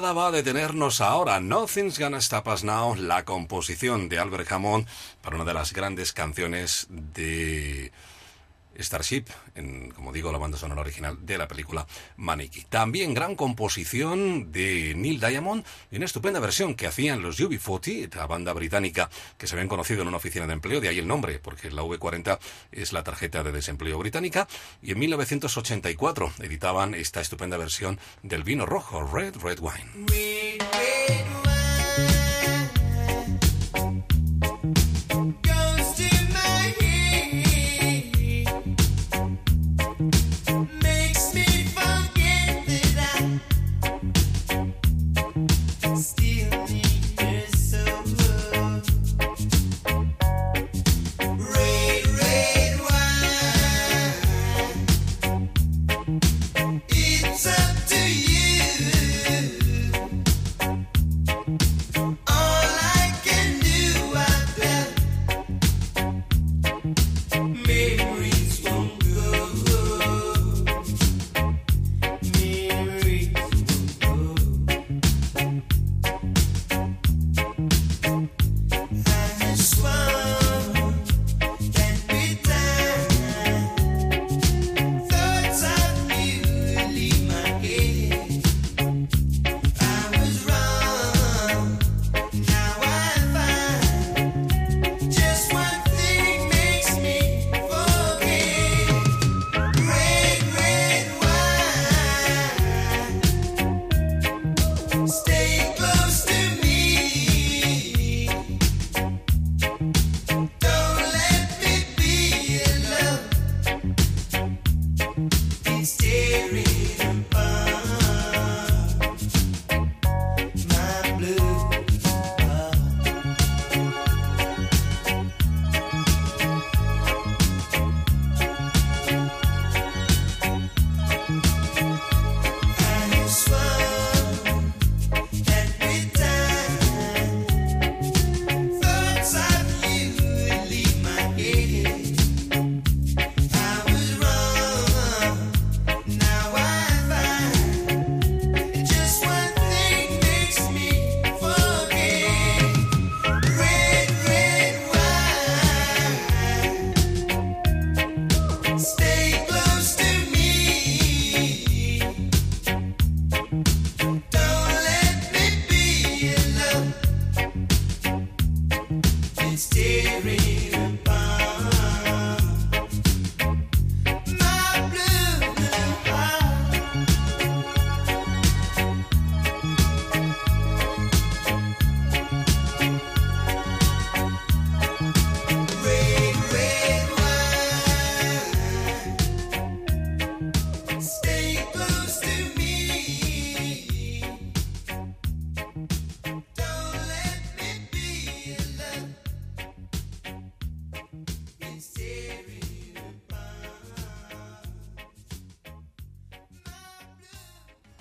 nada va a detenernos ahora. Nothing's Gonna Stop Us Now, la composición de Albert Hammond para una de las grandes canciones de Starship, en, como digo, la banda sonora original de la película Maniki. También gran composición de Neil Diamond una estupenda versión que hacían los UB40, la banda británica que se habían conocido en una oficina de empleo, de ahí el nombre, porque la V40 es la tarjeta de desempleo británica, y en 1984 editaban esta estupenda versión del vino rojo, Red Red Wine.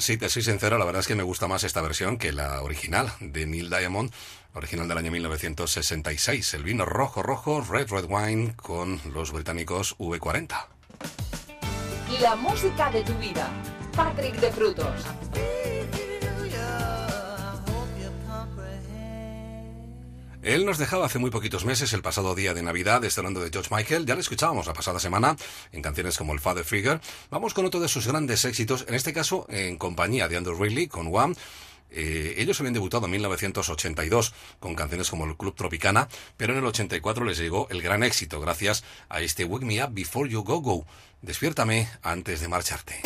Si te soy sincero, la verdad es que me gusta más esta versión que la original de Neil Diamond, original del año 1966. El vino rojo, rojo, Red Red Wine con los británicos V40. La música de tu vida. Patrick de Frutos. Él nos dejaba hace muy poquitos meses, el pasado día de Navidad, este hablando de George Michael. Ya lo escuchábamos la pasada semana en canciones como el Father Figure. Vamos con otro de sus grandes éxitos, en este caso en compañía de Andrew Ridley con One. Eh, ellos habían debutado en 1982 con canciones como el Club Tropicana, pero en el 84 les llegó el gran éxito gracias a este Wake Me Up Before You Go Go. Despiértame antes de marcharte.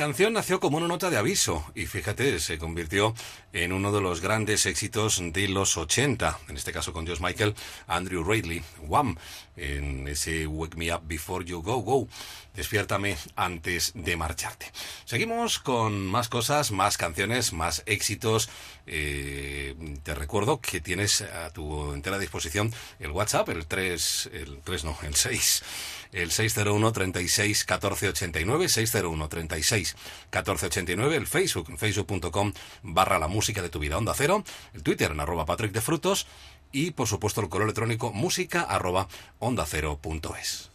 Canción nació como una nota de aviso y fíjate, se convirtió en uno de los grandes éxitos de los 80, en este caso con George Michael, Andrew Ridley, Wham, en ese Wake Me Up Before You Go Go, despiértame antes de marcharte. Seguimos con más cosas, más canciones, más éxitos. Eh, te recuerdo que tienes a tu entera disposición el WhatsApp, el 3, el 3 no, el 6 el 601 36 14 89 601 36 14 89 el Facebook facebook.com barra la música de tu vida onda cero el Twitter en arroba Patrick de Frutos y por supuesto el correo electrónico música arroba onda cero punto es.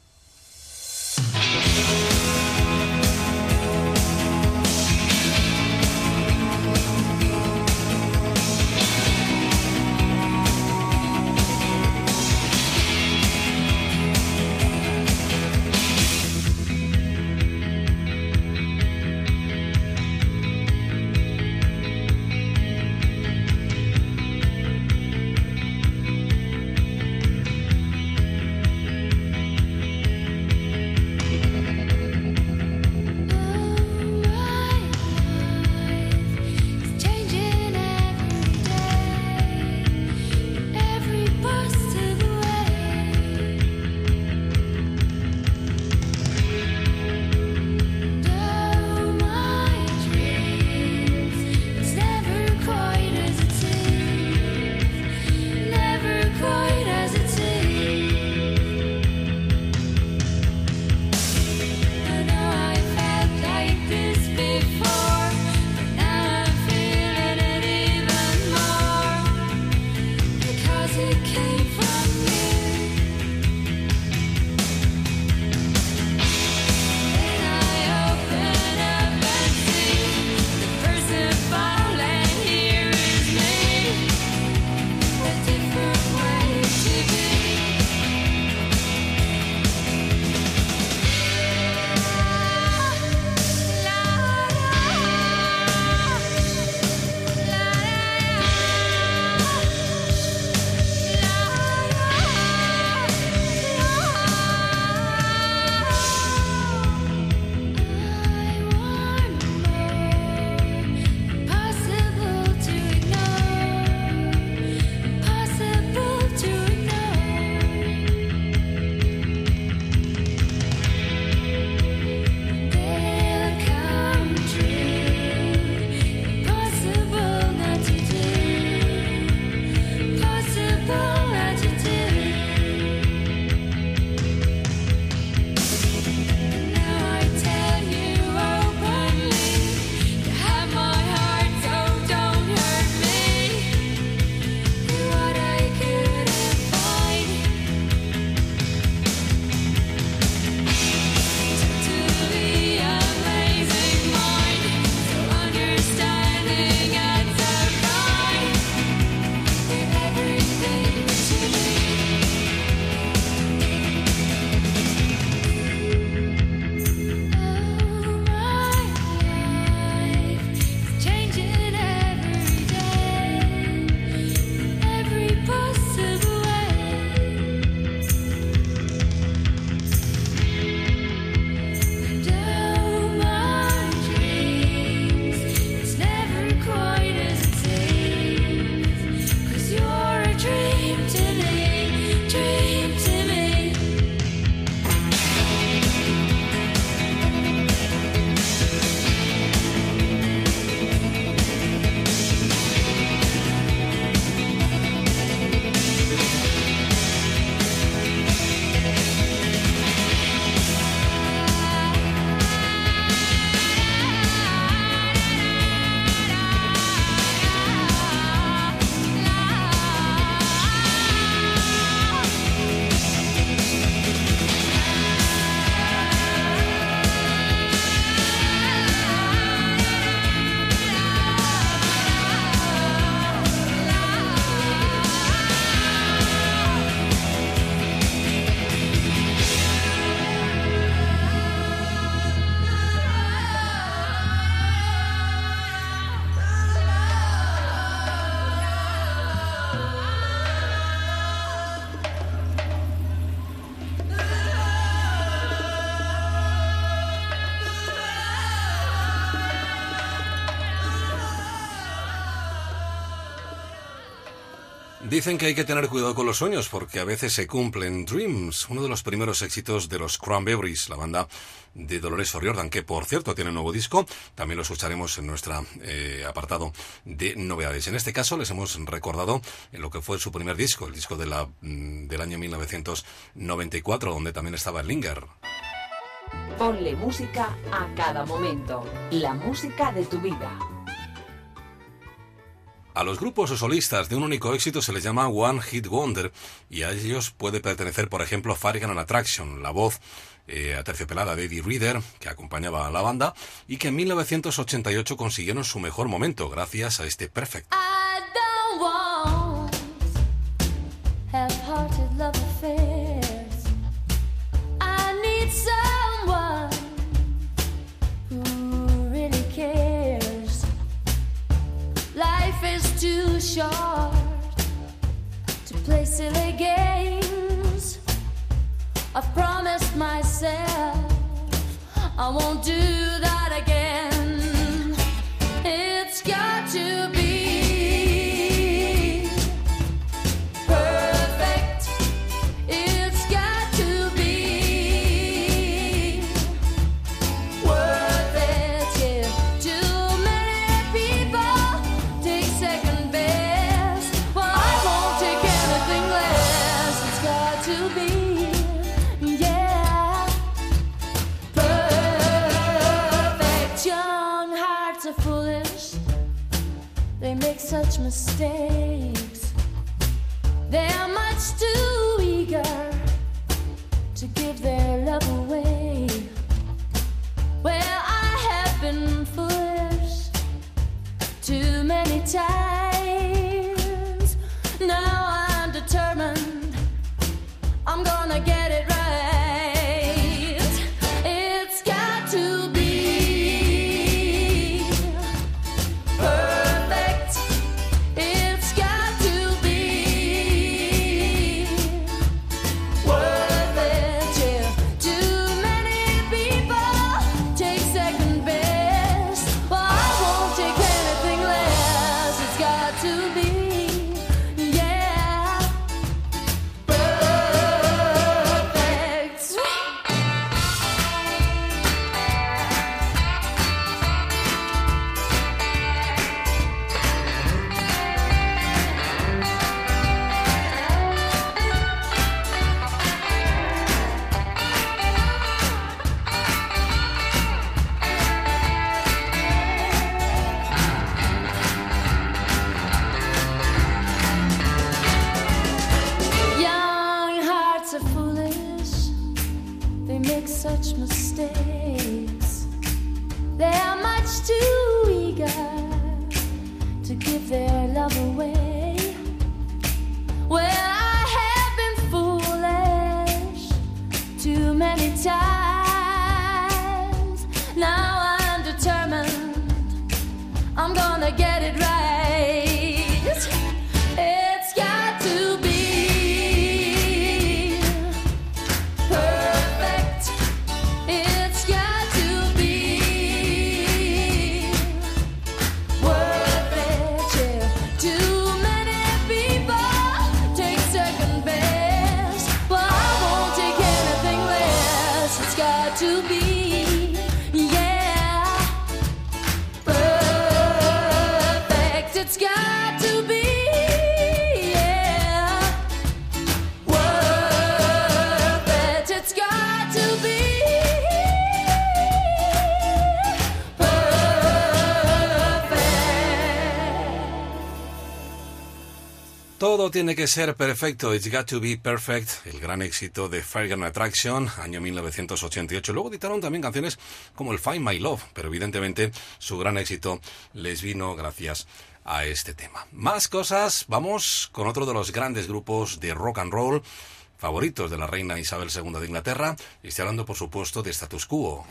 Dicen que hay que tener cuidado con los sueños porque a veces se cumplen. Dreams, uno de los primeros éxitos de los Cranberries, la banda de Dolores O'Riordan, que por cierto tiene un nuevo disco. También lo escucharemos en nuestro apartado de novedades. En este caso les hemos recordado lo que fue su primer disco, el disco mm, del año 1994, donde también estaba Linger. Ponle música a cada momento. La música de tu vida. A los grupos o solistas de un único éxito se les llama One Hit Wonder y a ellos puede pertenecer, por ejemplo, Fargan and Attraction, la voz eh, aterciopelada de Eddie Reader, que acompañaba a la banda, y que en 1988 consiguieron su mejor momento gracias a este Perfect. I silly games. I've promised myself I won't do that again. It's got to be mistakes. They're much too eager to give their love away. Well, I have been foolish too many times. Todo tiene que ser perfecto, It's Got to Be Perfect, el gran éxito de Fire Attraction, año 1988. Luego editaron también canciones como el Find My Love, pero evidentemente su gran éxito les vino gracias a este tema. Más cosas, vamos con otro de los grandes grupos de rock and roll favoritos de la reina Isabel II de Inglaterra, y estoy hablando por supuesto de Status Quo.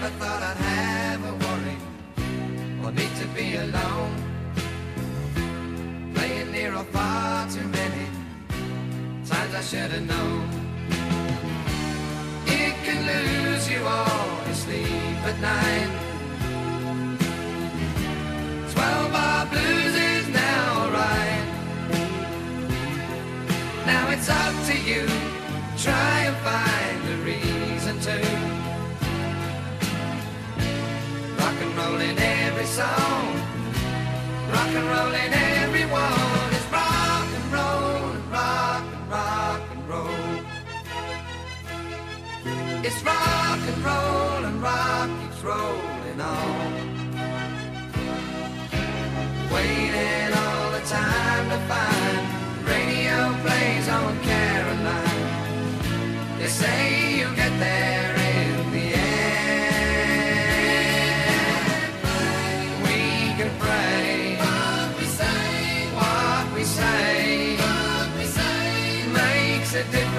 Never thought I'd have a worry or need to be alone. Playing near or far too many times I should have known. It can lose you all your sleep at night. Twelve bar blues song, rock and roll in everyone. It's rock and roll rock and rock and roll. It's rock and roll and rock keeps rolling on. Waiting all the time to find radio plays on Caroline. They say you'll get there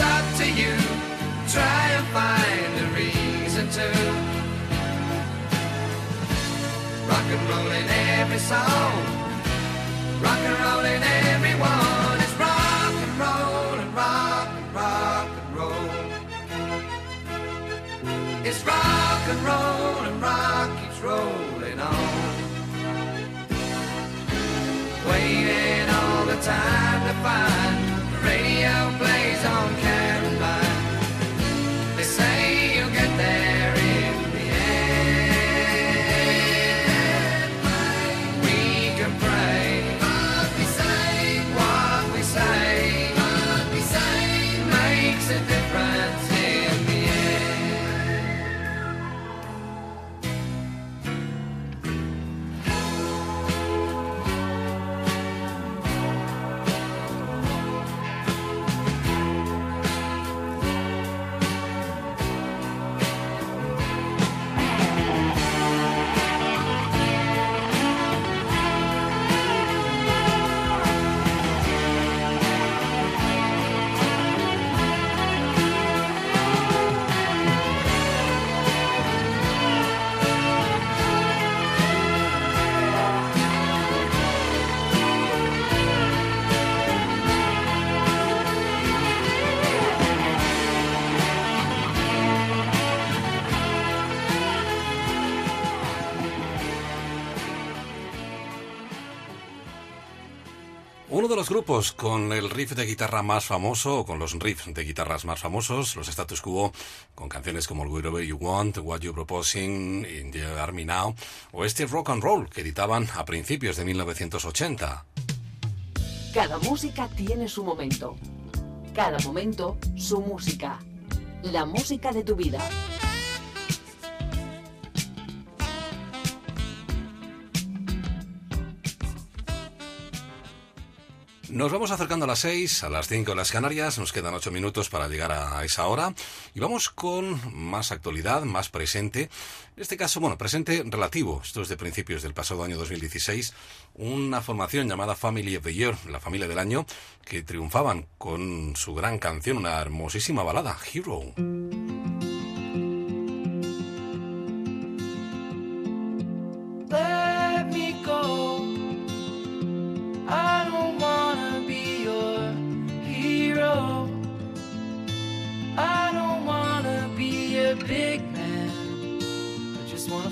it's up to you. Try and find a reason to rock and roll in every song. Rock and roll in everyone. It's rock and roll and rock and rock and roll. It's rock and roll and rock keeps rolling on. Waiting all the time to find de los grupos con el riff de guitarra más famoso, o con los riffs de guitarras más famosos, los Status Quo, con canciones como Whatever You Want, What You Proposing, In the Army Now, o este Rock and Roll que editaban a principios de 1980. Cada música tiene su momento. Cada momento su música. La música de tu vida. Nos vamos acercando a las 6, a las 5 en las Canarias, nos quedan 8 minutos para llegar a esa hora y vamos con más actualidad, más presente. En este caso, bueno, presente relativo, esto es de principios del pasado año 2016, una formación llamada Family of the Year, la familia del año, que triunfaban con su gran canción, una hermosísima balada, Hero.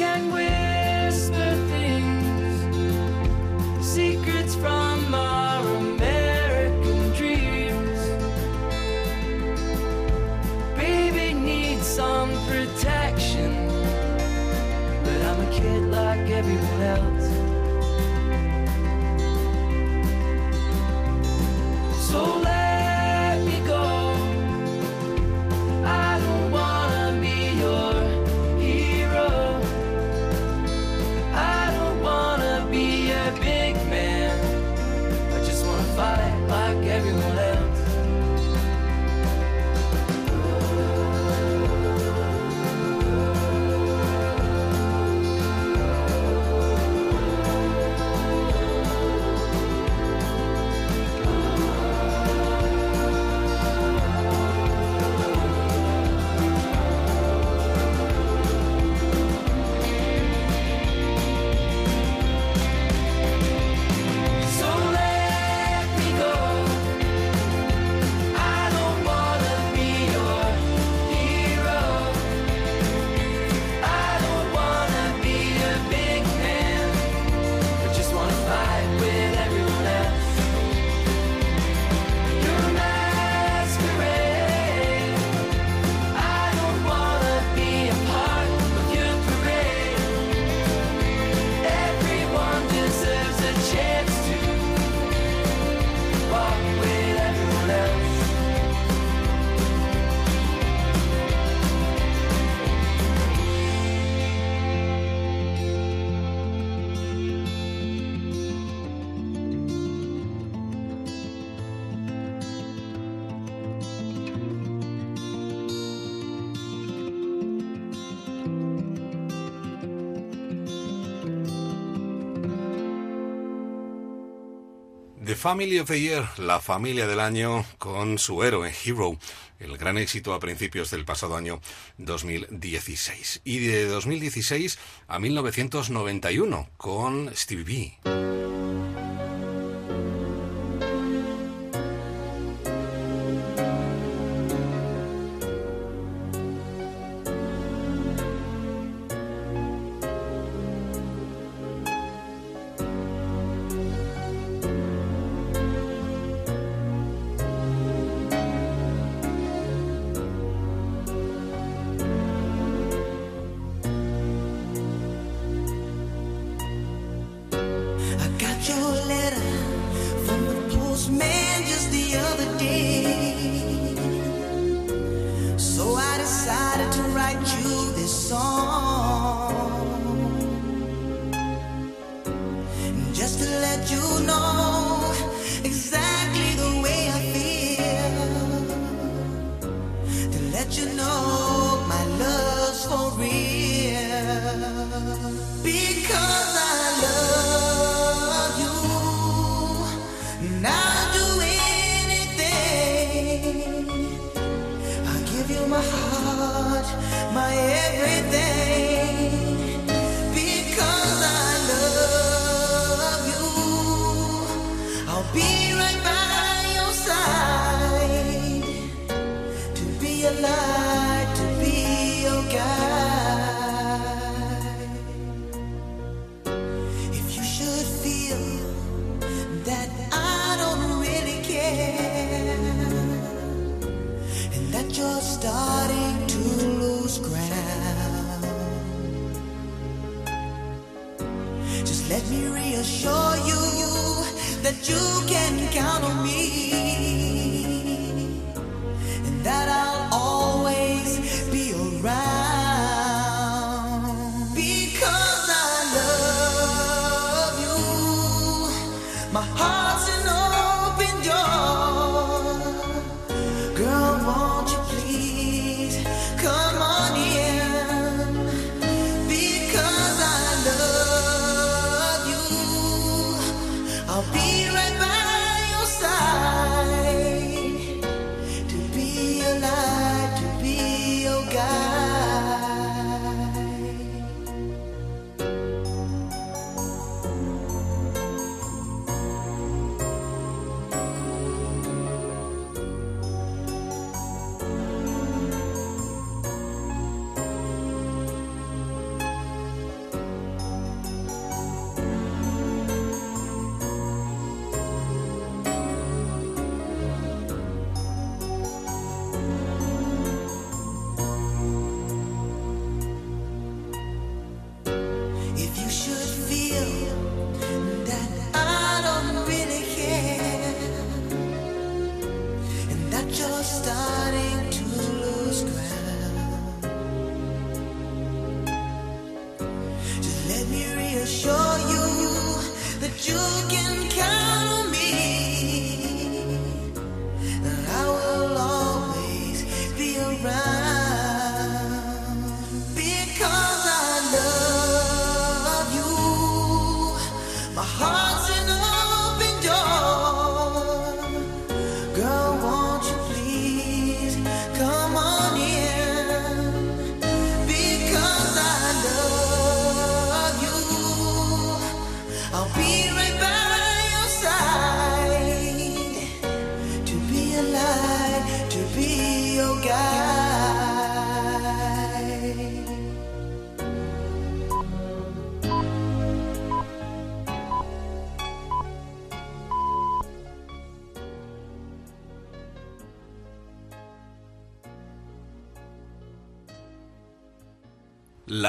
gang Family of the Year, la familia del año, con su héroe, Hero, el gran éxito a principios del pasado año 2016. Y de 2016 a 1991, con Stevie B.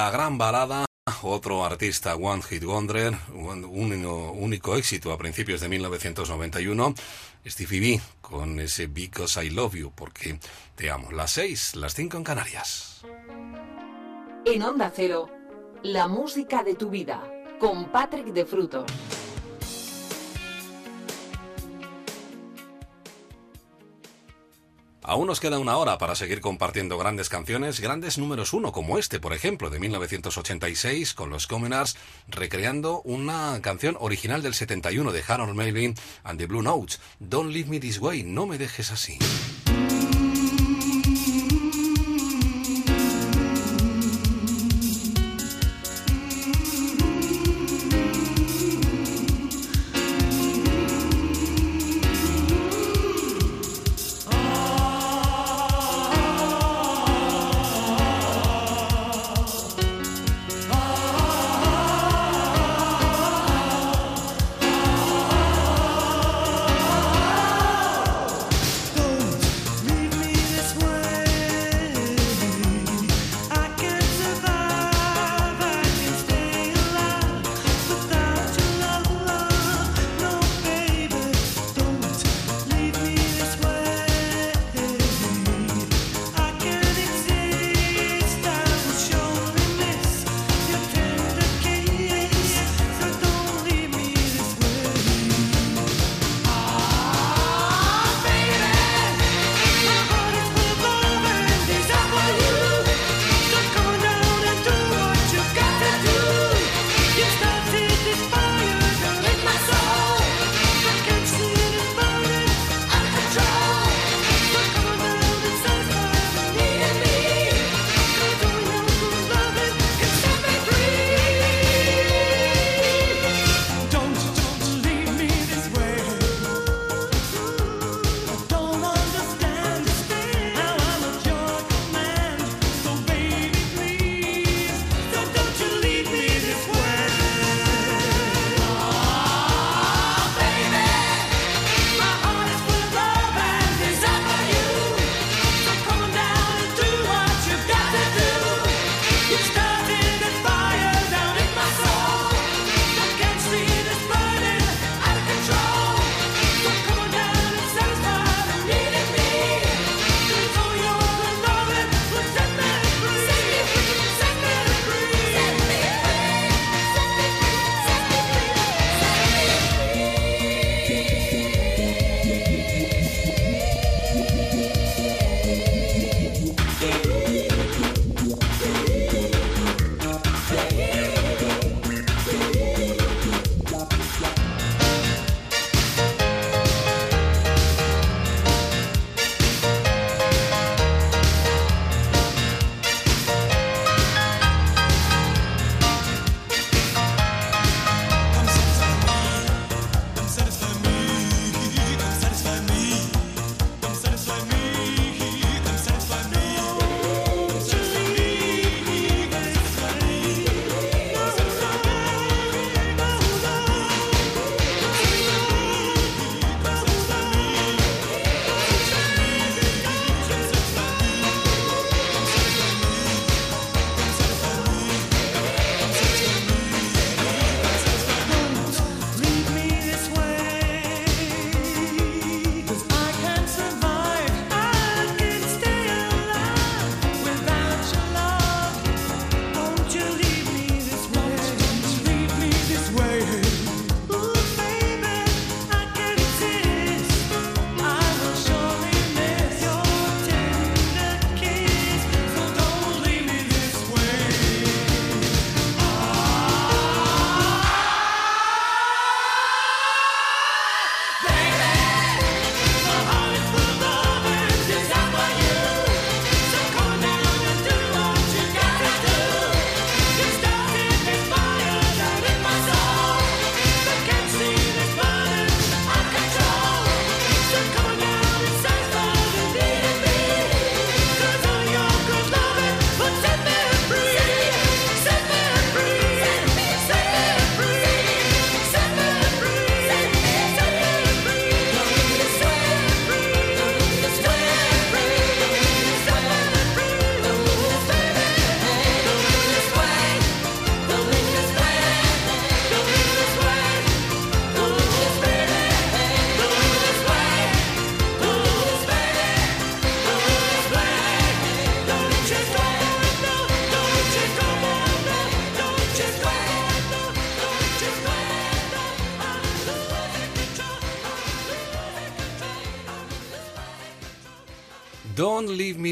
La gran balada, otro artista One Hit Wonder, un único, éxito a principios de 1991, Stevie B con ese Because I Love You, porque te amo. Las seis, las cinco en Canarias. En Onda Cero, la música de tu vida, con Patrick de Frutos. Aún nos queda una hora para seguir compartiendo grandes canciones, grandes números uno, como este, por ejemplo, de 1986, con los Commoners, recreando una canción original del 71 de Harold Melvin and the Blue Notes, Don't Leave Me This Way, no me dejes así.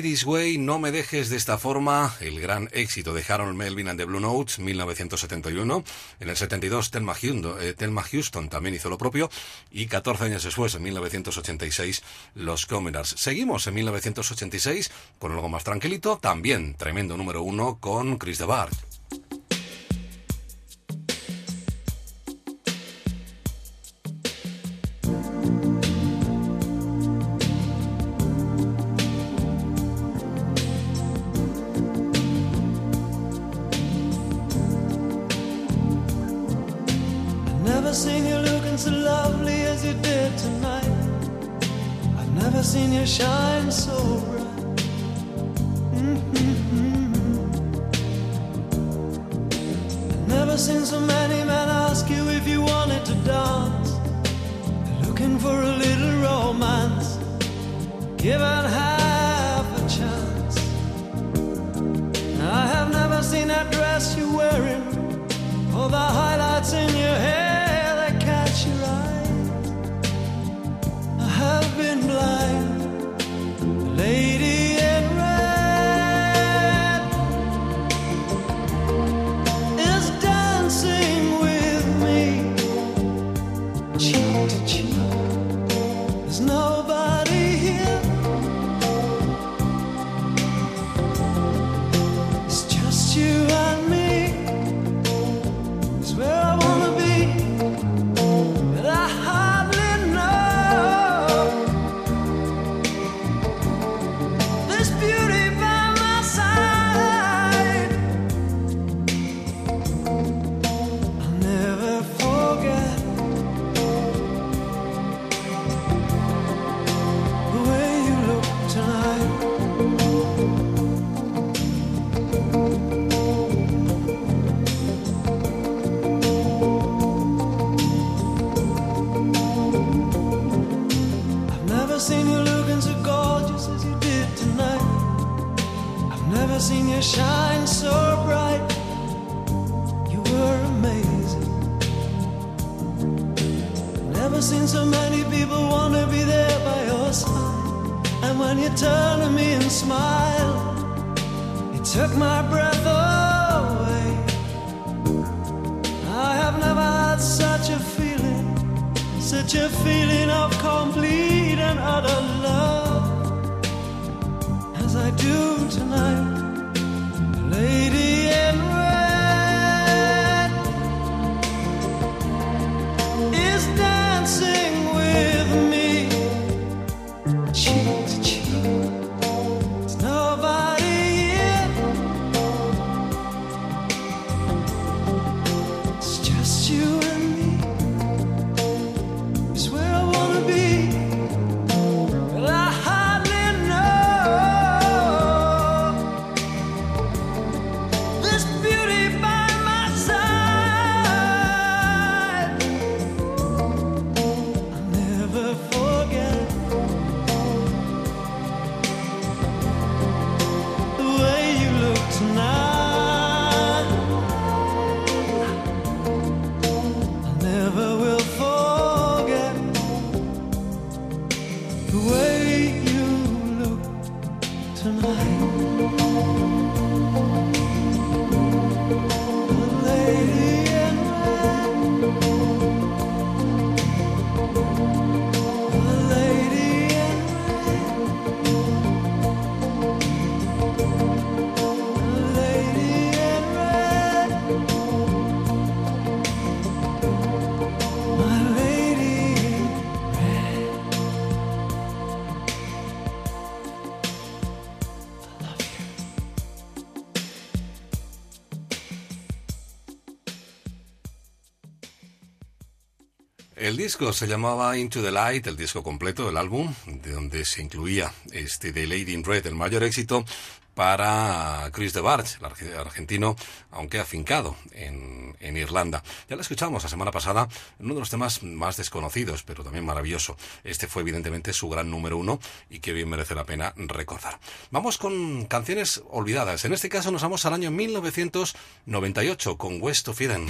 This Way, No Me Dejes de esta forma, el gran éxito de Harold Melvin and the Blue Notes, 1971. En el 72, Thelma Houston, eh, Thelma Houston también hizo lo propio. Y 14 años después, en 1986, Los Commoners. Seguimos en 1986 con algo más tranquilito, también tremendo número uno con Chris. I've seen you shine so bright. Mhm. I've never seen so many men ask you if you wanted to dance. Looking for a little romance. Given half a chance. I have never seen that dress you're wearing. All the highlights in your hair blind, took my breath away. I have never had such a feeling such a feeling of complete and utter disco se llamaba Into the Light, el disco completo del álbum, de donde se incluía este The Lady in Red, el mayor éxito para Chris DeBarge, el arge- argentino, aunque afincado en, Irlanda. Ya lo escuchamos la semana pasada uno de los temas más desconocidos, pero también maravilloso. Este fue evidentemente su gran número uno y que bien merece la pena recordar. Vamos con canciones olvidadas. En este caso nos vamos al año 1998 con West of Eden.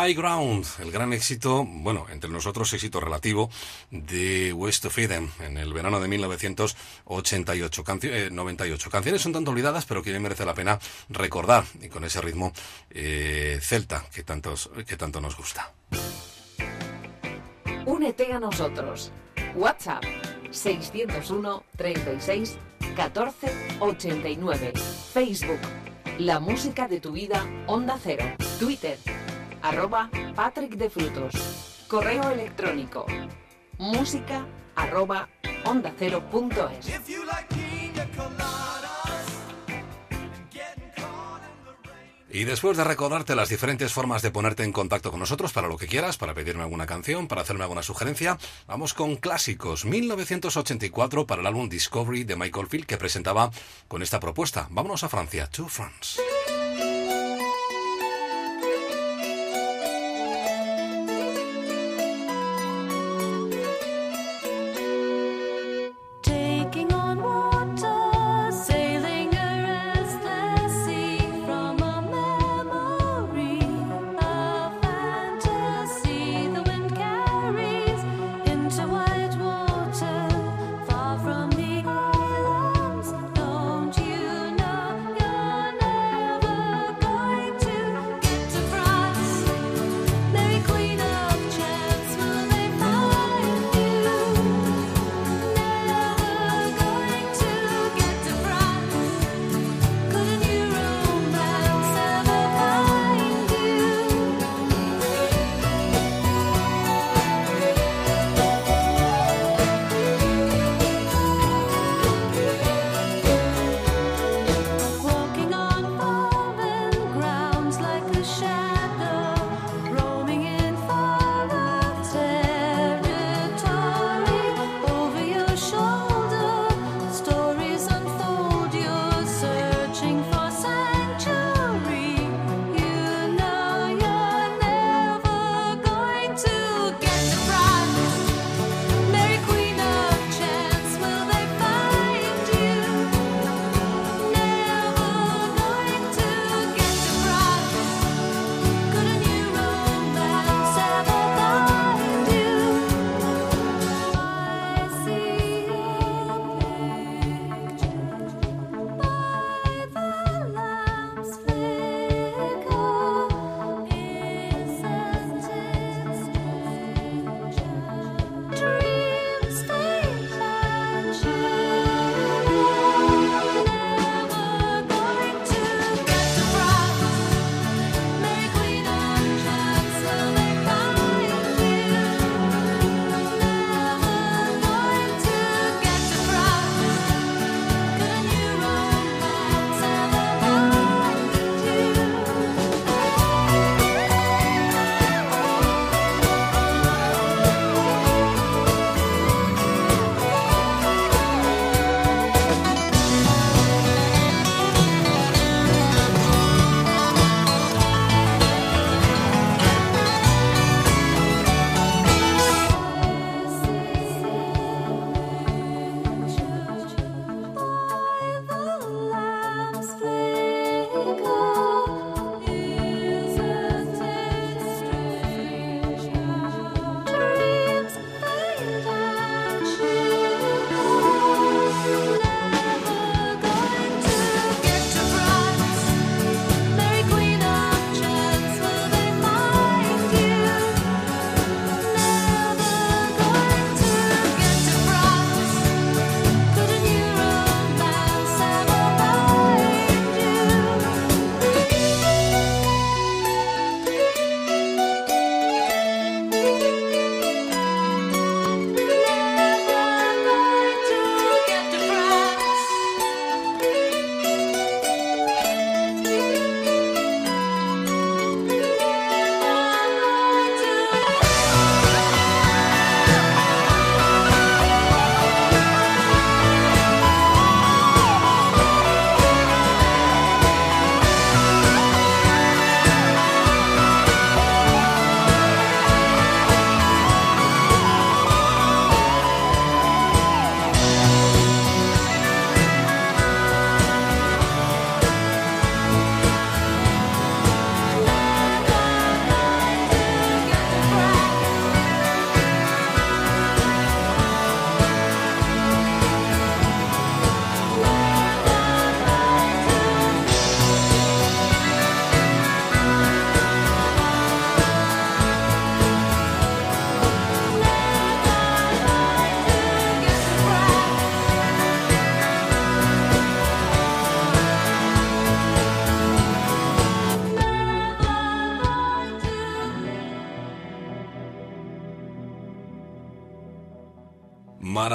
High Ground, el gran éxito, bueno, entre nosotros éxito relativo, de West of Eden en el verano de 1988. Cancio- eh, 98. Canciones un tanto olvidadas, pero que bien merece la pena recordar, y con ese ritmo eh, celta que, tantos, que tanto nos gusta. Únete a nosotros. WhatsApp 601 36 14 89. Facebook La música de tu vida Onda Cero. Twitter arroba Patrick de Frutos. Correo electrónico música arroba onda cero punto es. Y después de recordarte las diferentes formas de ponerte en contacto con nosotros para lo que quieras, para pedirme alguna canción, para hacerme alguna sugerencia, vamos con clásicos. 1984 para el álbum Discovery de Michael Field que presentaba con esta propuesta. Vámonos a Francia, to France.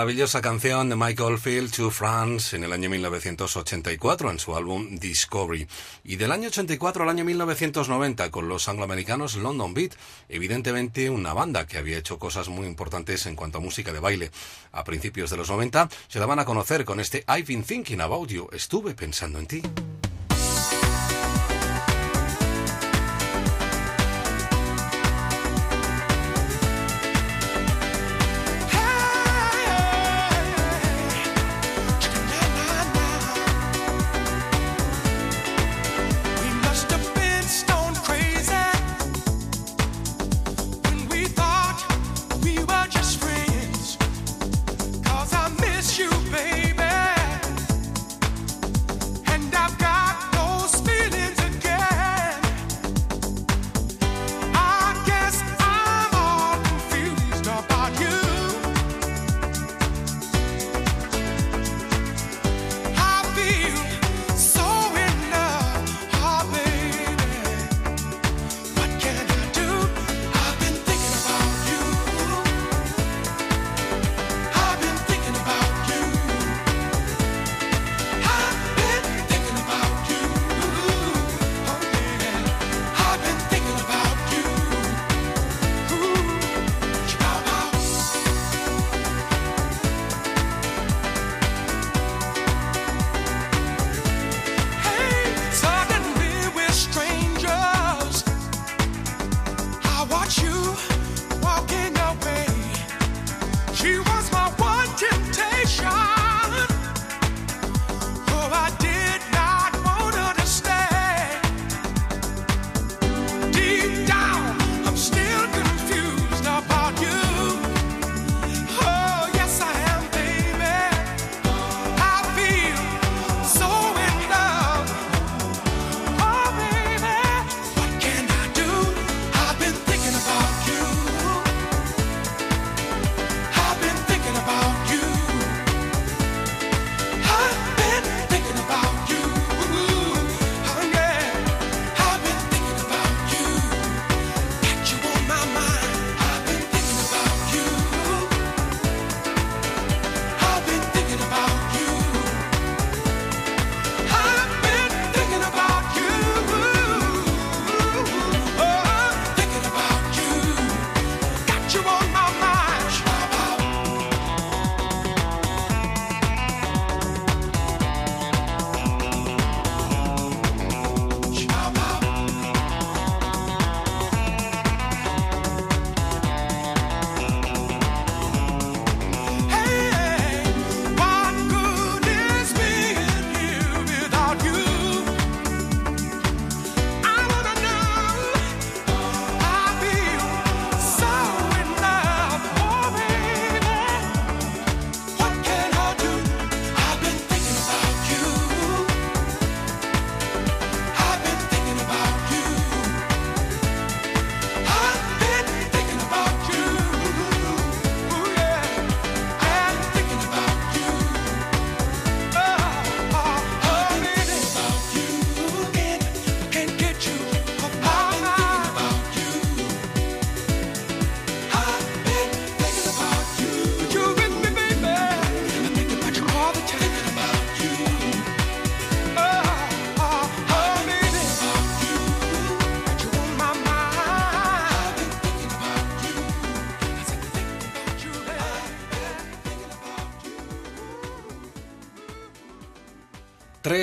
Maravillosa canción de Michael Oldfield to France en el año 1984 en su álbum Discovery. Y del año 84 al año 1990 con los angloamericanos London Beat, evidentemente una banda que había hecho cosas muy importantes en cuanto a música de baile. A principios de los 90 se daban a conocer con este I've been thinking about you, estuve pensando en ti.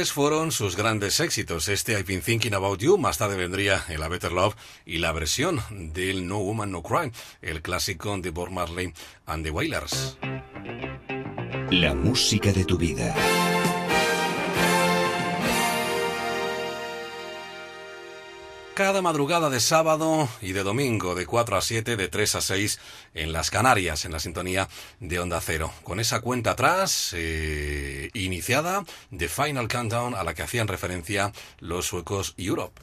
Tres fueron sus grandes éxitos. Este I've Been Thinking About You, más tarde vendría el A Better Love y la versión del No Woman No Cry, el clásico de Bob Marley and the Wailers. La música de tu vida. Cada madrugada de sábado y de domingo, de 4 a 7, de 3 a 6, en las Canarias, en la sintonía de Onda Cero. Con esa cuenta atrás, eh, iniciada, de Final Countdown, a la que hacían referencia los suecos Europe.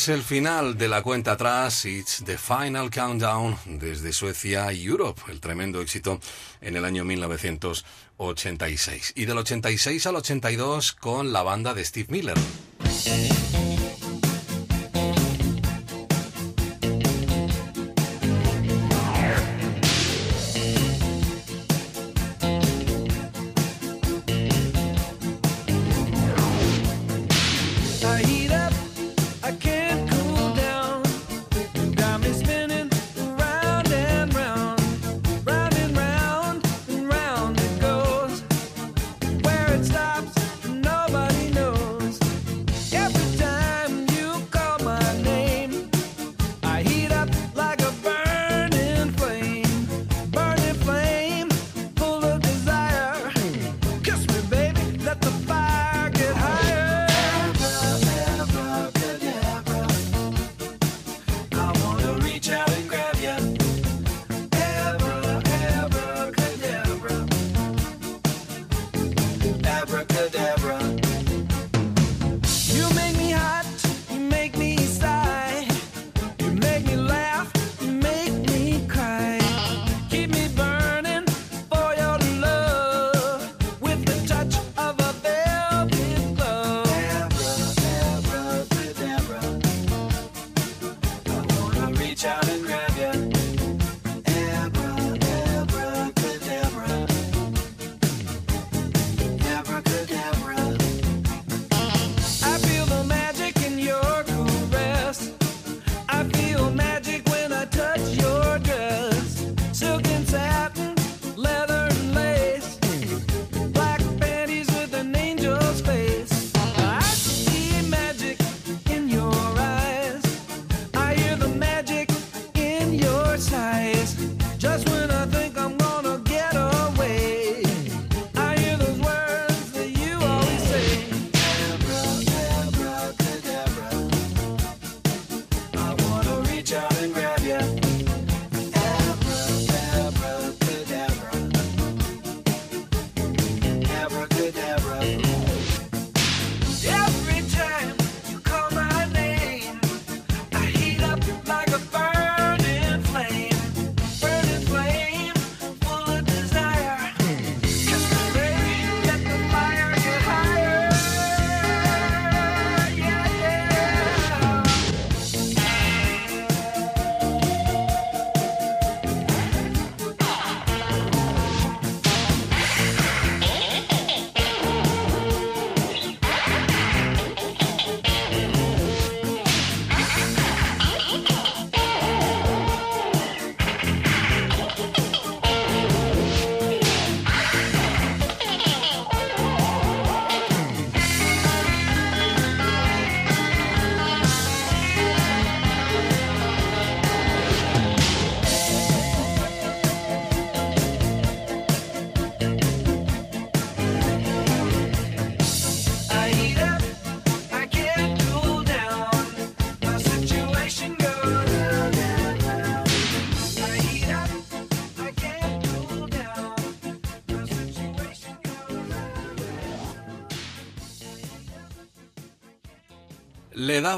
Es el final de la cuenta atrás, It's the Final Countdown desde Suecia y Europe, el tremendo éxito en el año 1986. Y del 86 al 82 con la banda de Steve Miller.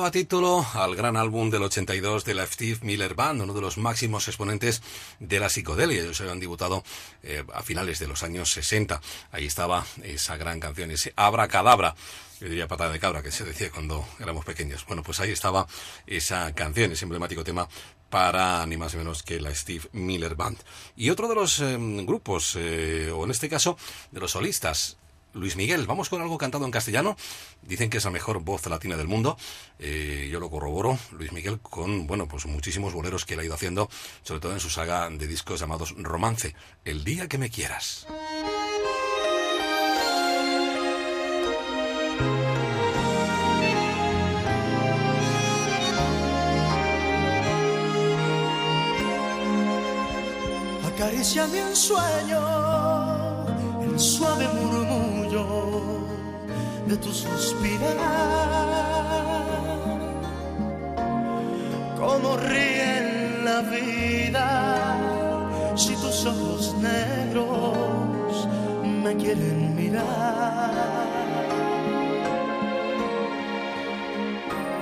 Daba título al gran álbum del 82 de la Steve Miller Band, uno de los máximos exponentes de la psicodelia. Ellos habían debutado eh, a finales de los años 60. Ahí estaba esa gran canción, ese Abracadabra. Yo diría patada de cabra, que se decía cuando éramos pequeños. Bueno, pues ahí estaba esa canción, ese emblemático tema para ni más ni menos que la Steve Miller Band. Y otro de los eh, grupos, eh, o en este caso, de los solistas, Luis Miguel, vamos con algo cantado en castellano. Dicen que es la mejor voz latina del mundo. Eh, yo lo corroboro. Luis Miguel con, bueno, pues muchísimos boleros que él ha ido haciendo, sobre todo en su saga de discos llamados Romance. El día que me quieras. Acariciame en sueño el suave murmullo de tu suspirar. Como ríe en la vida si tus ojos negros me quieren mirar.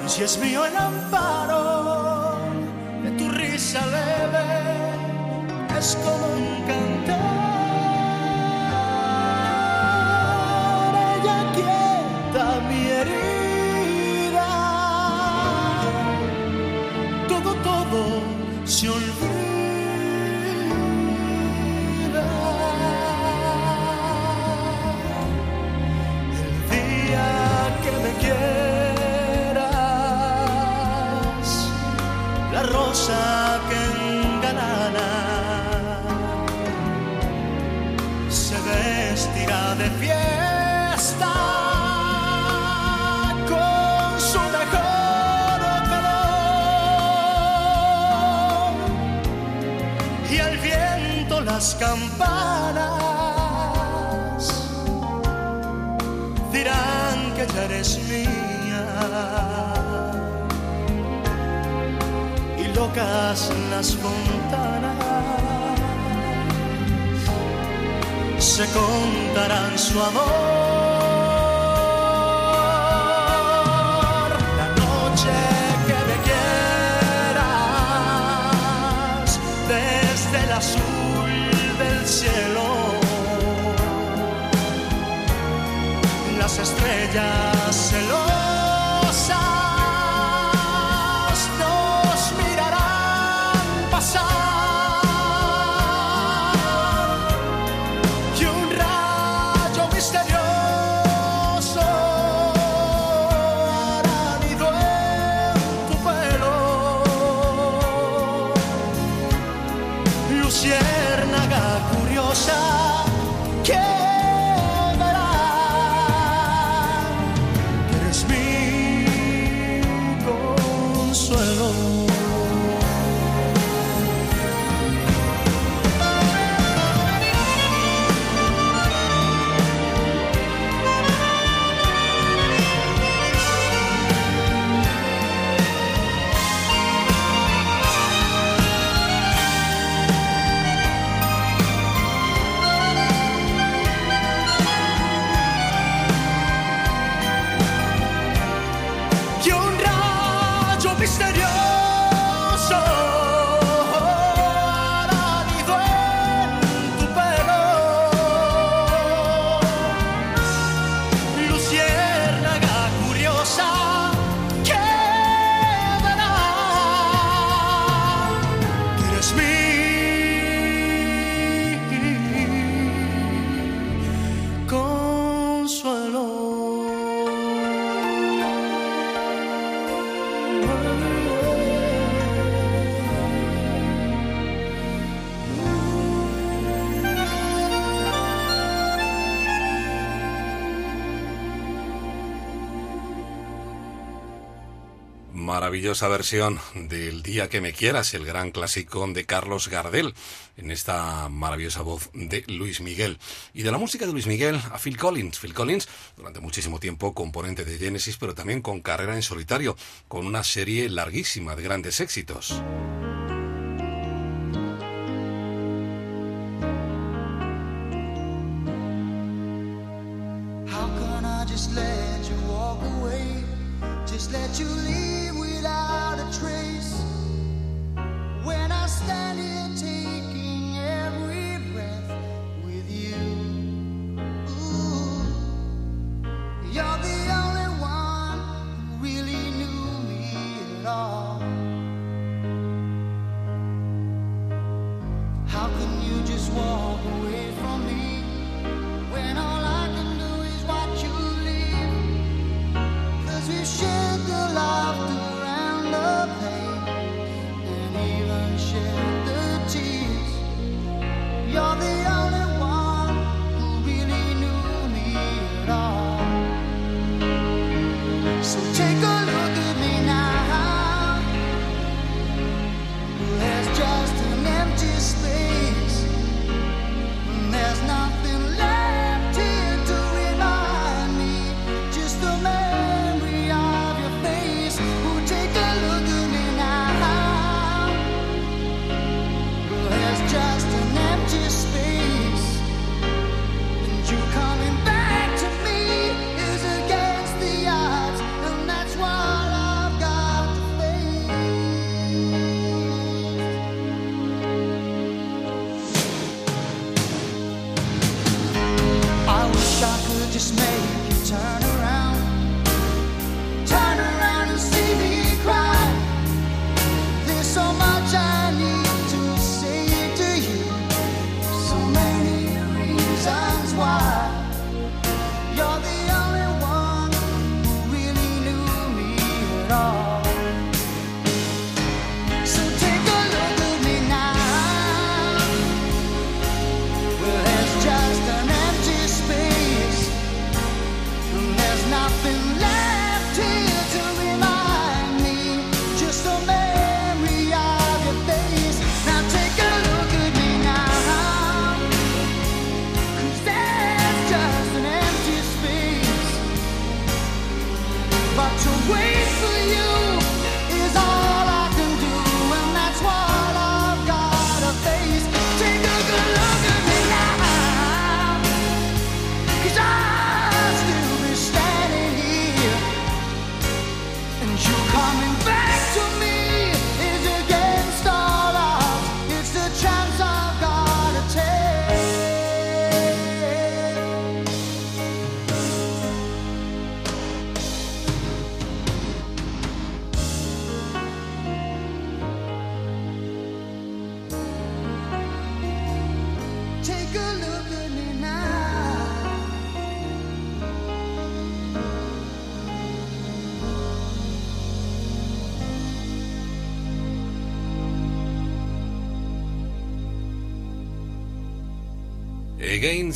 Y si es mío el amparo de tu risa leve, es como un canto las campanas dirán que ya eres mía y locas las fontanas se contarán su amor. callar. maravillosa versión del Día que me quieras, el gran clásico de Carlos Gardel, en esta maravillosa voz de Luis Miguel. Y de la música de Luis Miguel a Phil Collins. Phil Collins, durante muchísimo tiempo componente de Genesis, pero también con carrera en solitario, con una serie larguísima de grandes éxitos. Let.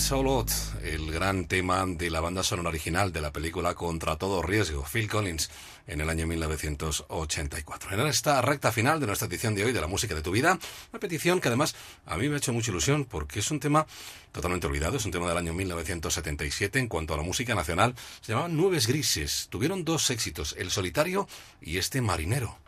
It's el gran tema de la banda sonora original de la película Contra todo riesgo, Phil Collins, en el año 1984. En esta recta final de nuestra edición de hoy de la música de tu vida, una petición que además a mí me ha hecho mucha ilusión porque es un tema totalmente olvidado, es un tema del año 1977 en cuanto a la música nacional, se llamaban Nubes Grises, tuvieron dos éxitos, El Solitario y este Marinero.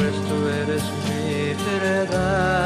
pues tú eres mi heredad.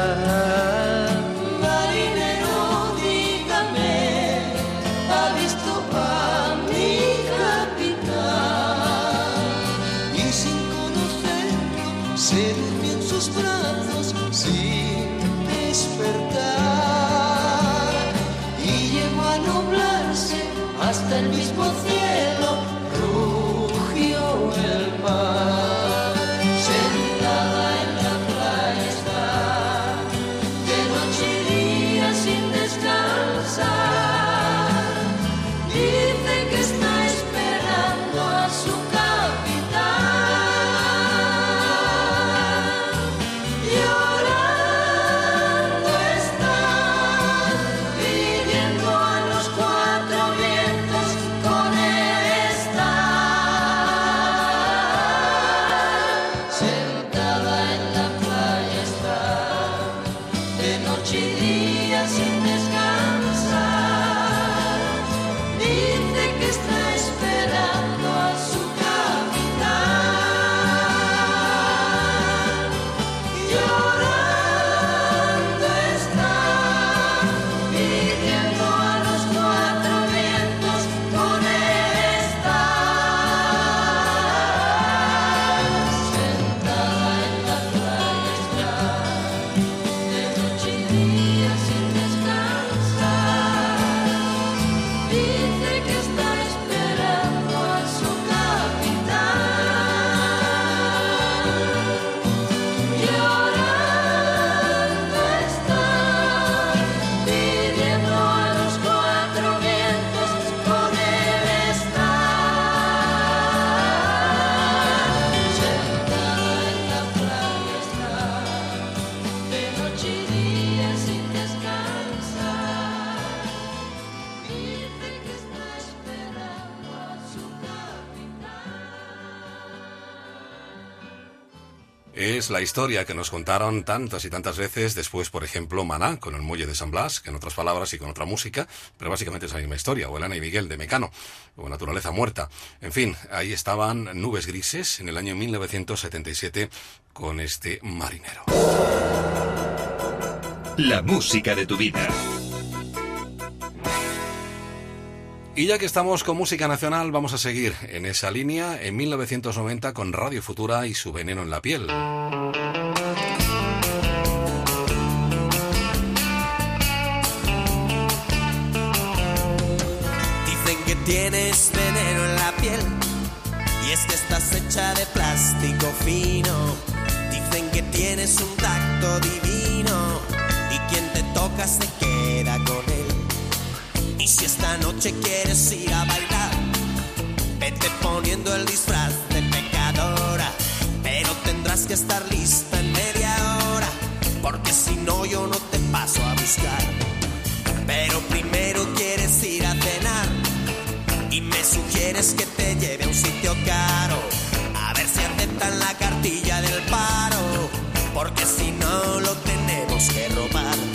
La historia que nos contaron tantas y tantas veces después, por ejemplo, Maná, con el muelle de San Blas, que en otras palabras y con otra música, pero básicamente es la misma historia, o Elena y Miguel de Mecano, o Naturaleza Muerta. En fin, ahí estaban Nubes Grises en el año 1977 con este marinero. La música de tu vida. Y ya que estamos con música nacional, vamos a seguir en esa línea en 1990 con Radio Futura y su veneno en la piel. Dicen que tienes veneno en la piel y es que estás hecha de plástico fino. Dicen que tienes un tacto divino y quien te toca se queda con él. Y si esta noche quieres ir a bailar, vete poniendo el disfraz de pecadora, pero tendrás que estar lista en media hora, porque si no yo no te paso a buscar. Pero primero quieres ir a cenar y me sugieres que te lleve a un sitio caro. A ver si aceptan la cartilla del paro, porque si no lo tenemos que robar.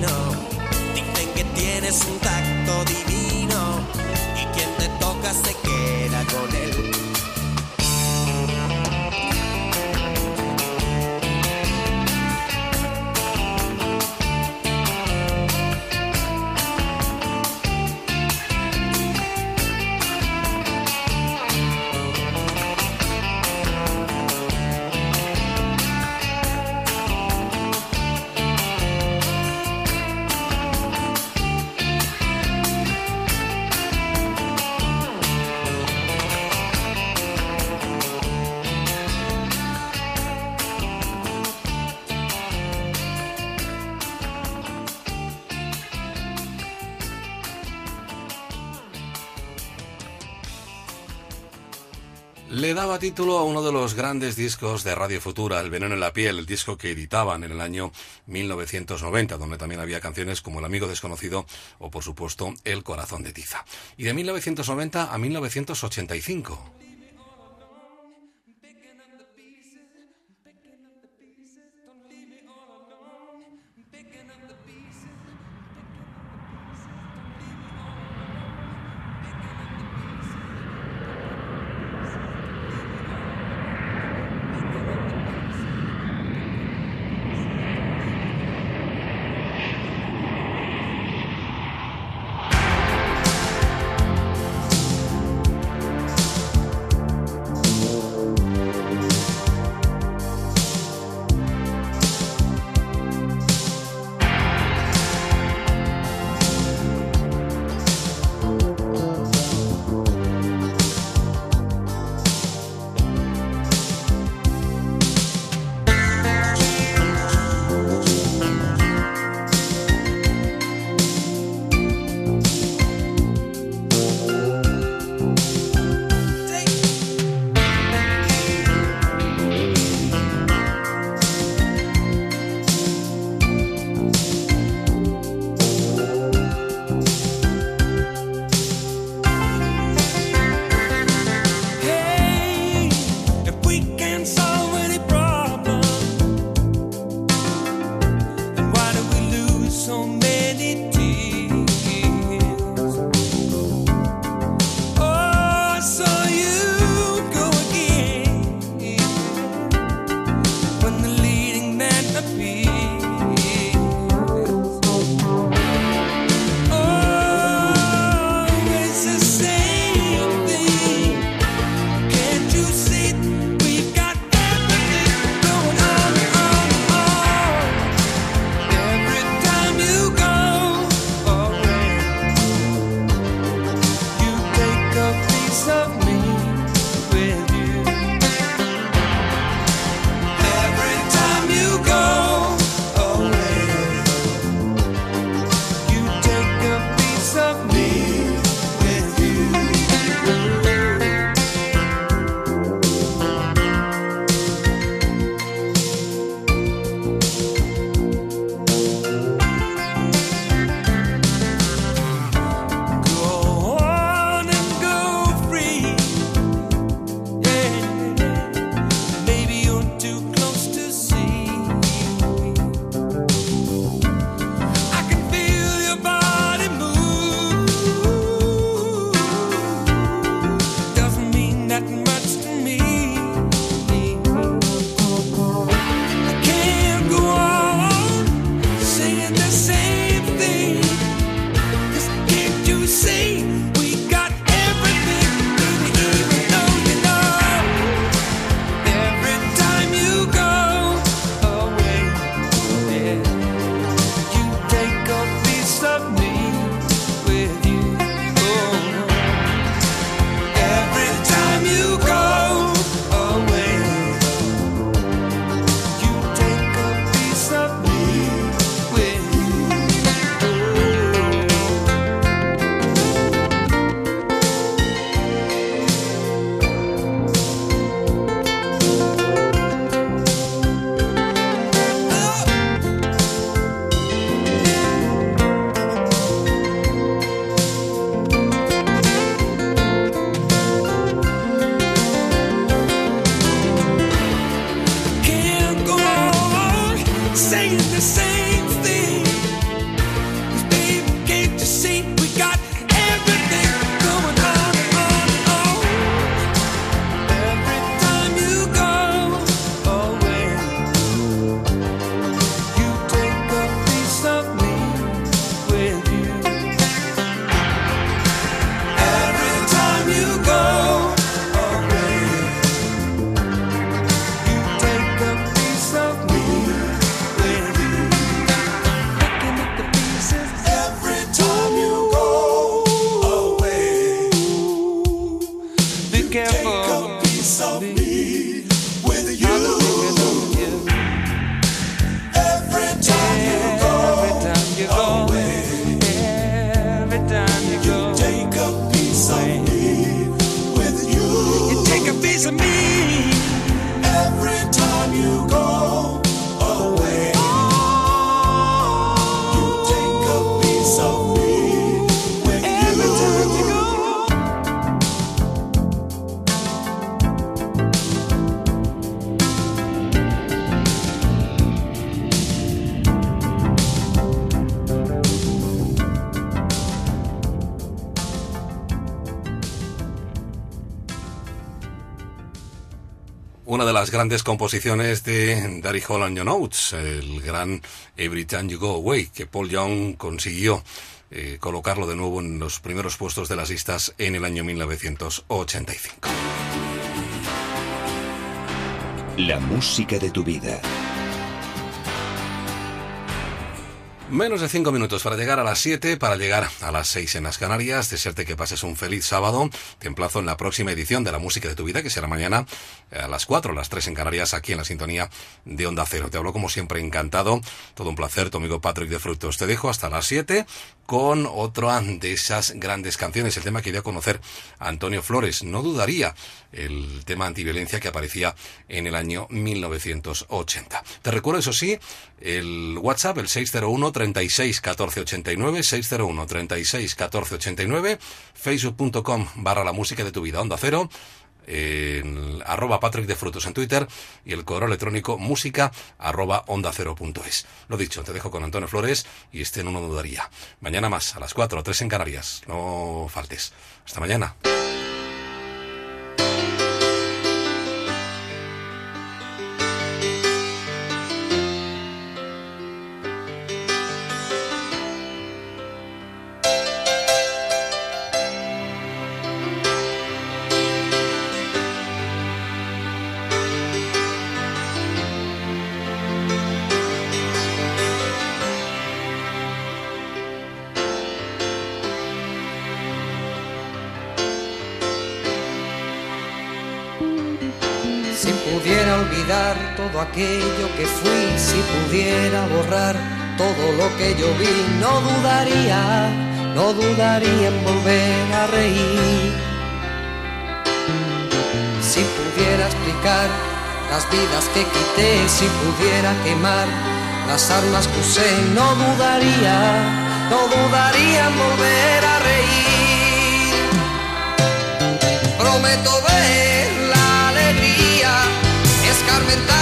fino Dicen que tienes un tacto divino daba título a uno de los grandes discos de Radio Futura, El Veneno en la Piel, el disco que editaban en el año 1990, donde también había canciones como El Amigo Desconocido o, por supuesto, El Corazón de Tiza. Y de 1990 a 1985. Grandes composiciones de Daddy Hall and Your Notes, el gran Every Time You Go Away, que Paul Young consiguió eh, colocarlo de nuevo en los primeros puestos de las listas en el año 1985. La música de tu vida. Menos de cinco minutos para llegar a las 7, para llegar a las 6 en las Canarias. Desearte que pases un feliz sábado. Te emplazo en la próxima edición de La Música de tu Vida, que será mañana a las 4, las 3 en Canarias, aquí en la sintonía de Onda Cero. Te hablo como siempre encantado. Todo un placer, tu amigo Patrick de Frutos. Te dejo hasta las 7 con otra de esas grandes canciones. El tema que conocer a Antonio Flores. No dudaría el tema antiviolencia que aparecía en el año 1980. Te recuerdo, eso sí, el WhatsApp, el 601 36 14 89, 601 36 14 89, facebook.com barra la música de tu vida, onda cero, arroba Patrick de Frutos en Twitter y el correo electrónico música arroba onda cero punto es. Lo dicho, te dejo con Antonio Flores y este no lo dudaría. Mañana más, a las 4 o 3 en Canarias. No faltes. Hasta mañana. Yo vi, no dudaría, no dudaría en volver a reír. Si pudiera explicar las vidas que quité, si pudiera quemar las armas que usé, no dudaría, no dudaría en volver a reír. Prometo ver la alegría, escarmentar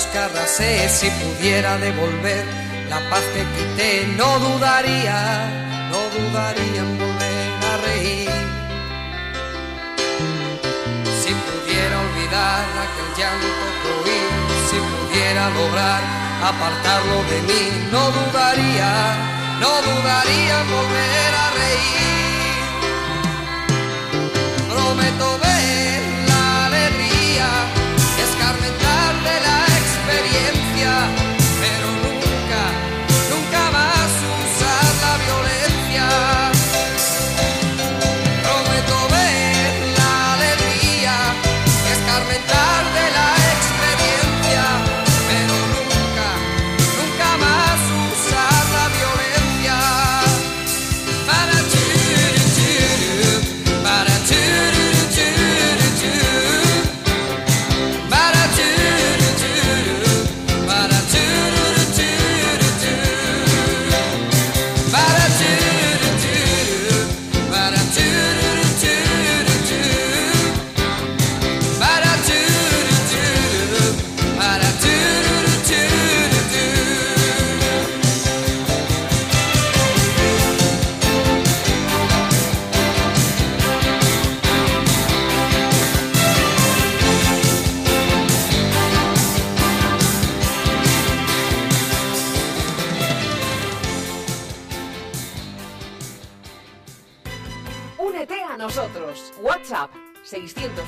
los si pudiera devolver la paz que quité, no dudaría, no dudaría en volver a reír. Si pudiera olvidar aquel llanto que oí, si pudiera lograr apartarlo de mí, no dudaría, no dudaría en volver a reír. Prometo ver la alegría, escarmentar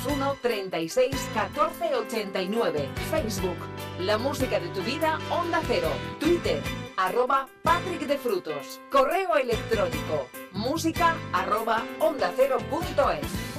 601 36 14 89. Facebook La música de tu vida Onda Cero. Twitter arroba Patrick de Frutos. Correo electrónico música arroba onda cero punto es.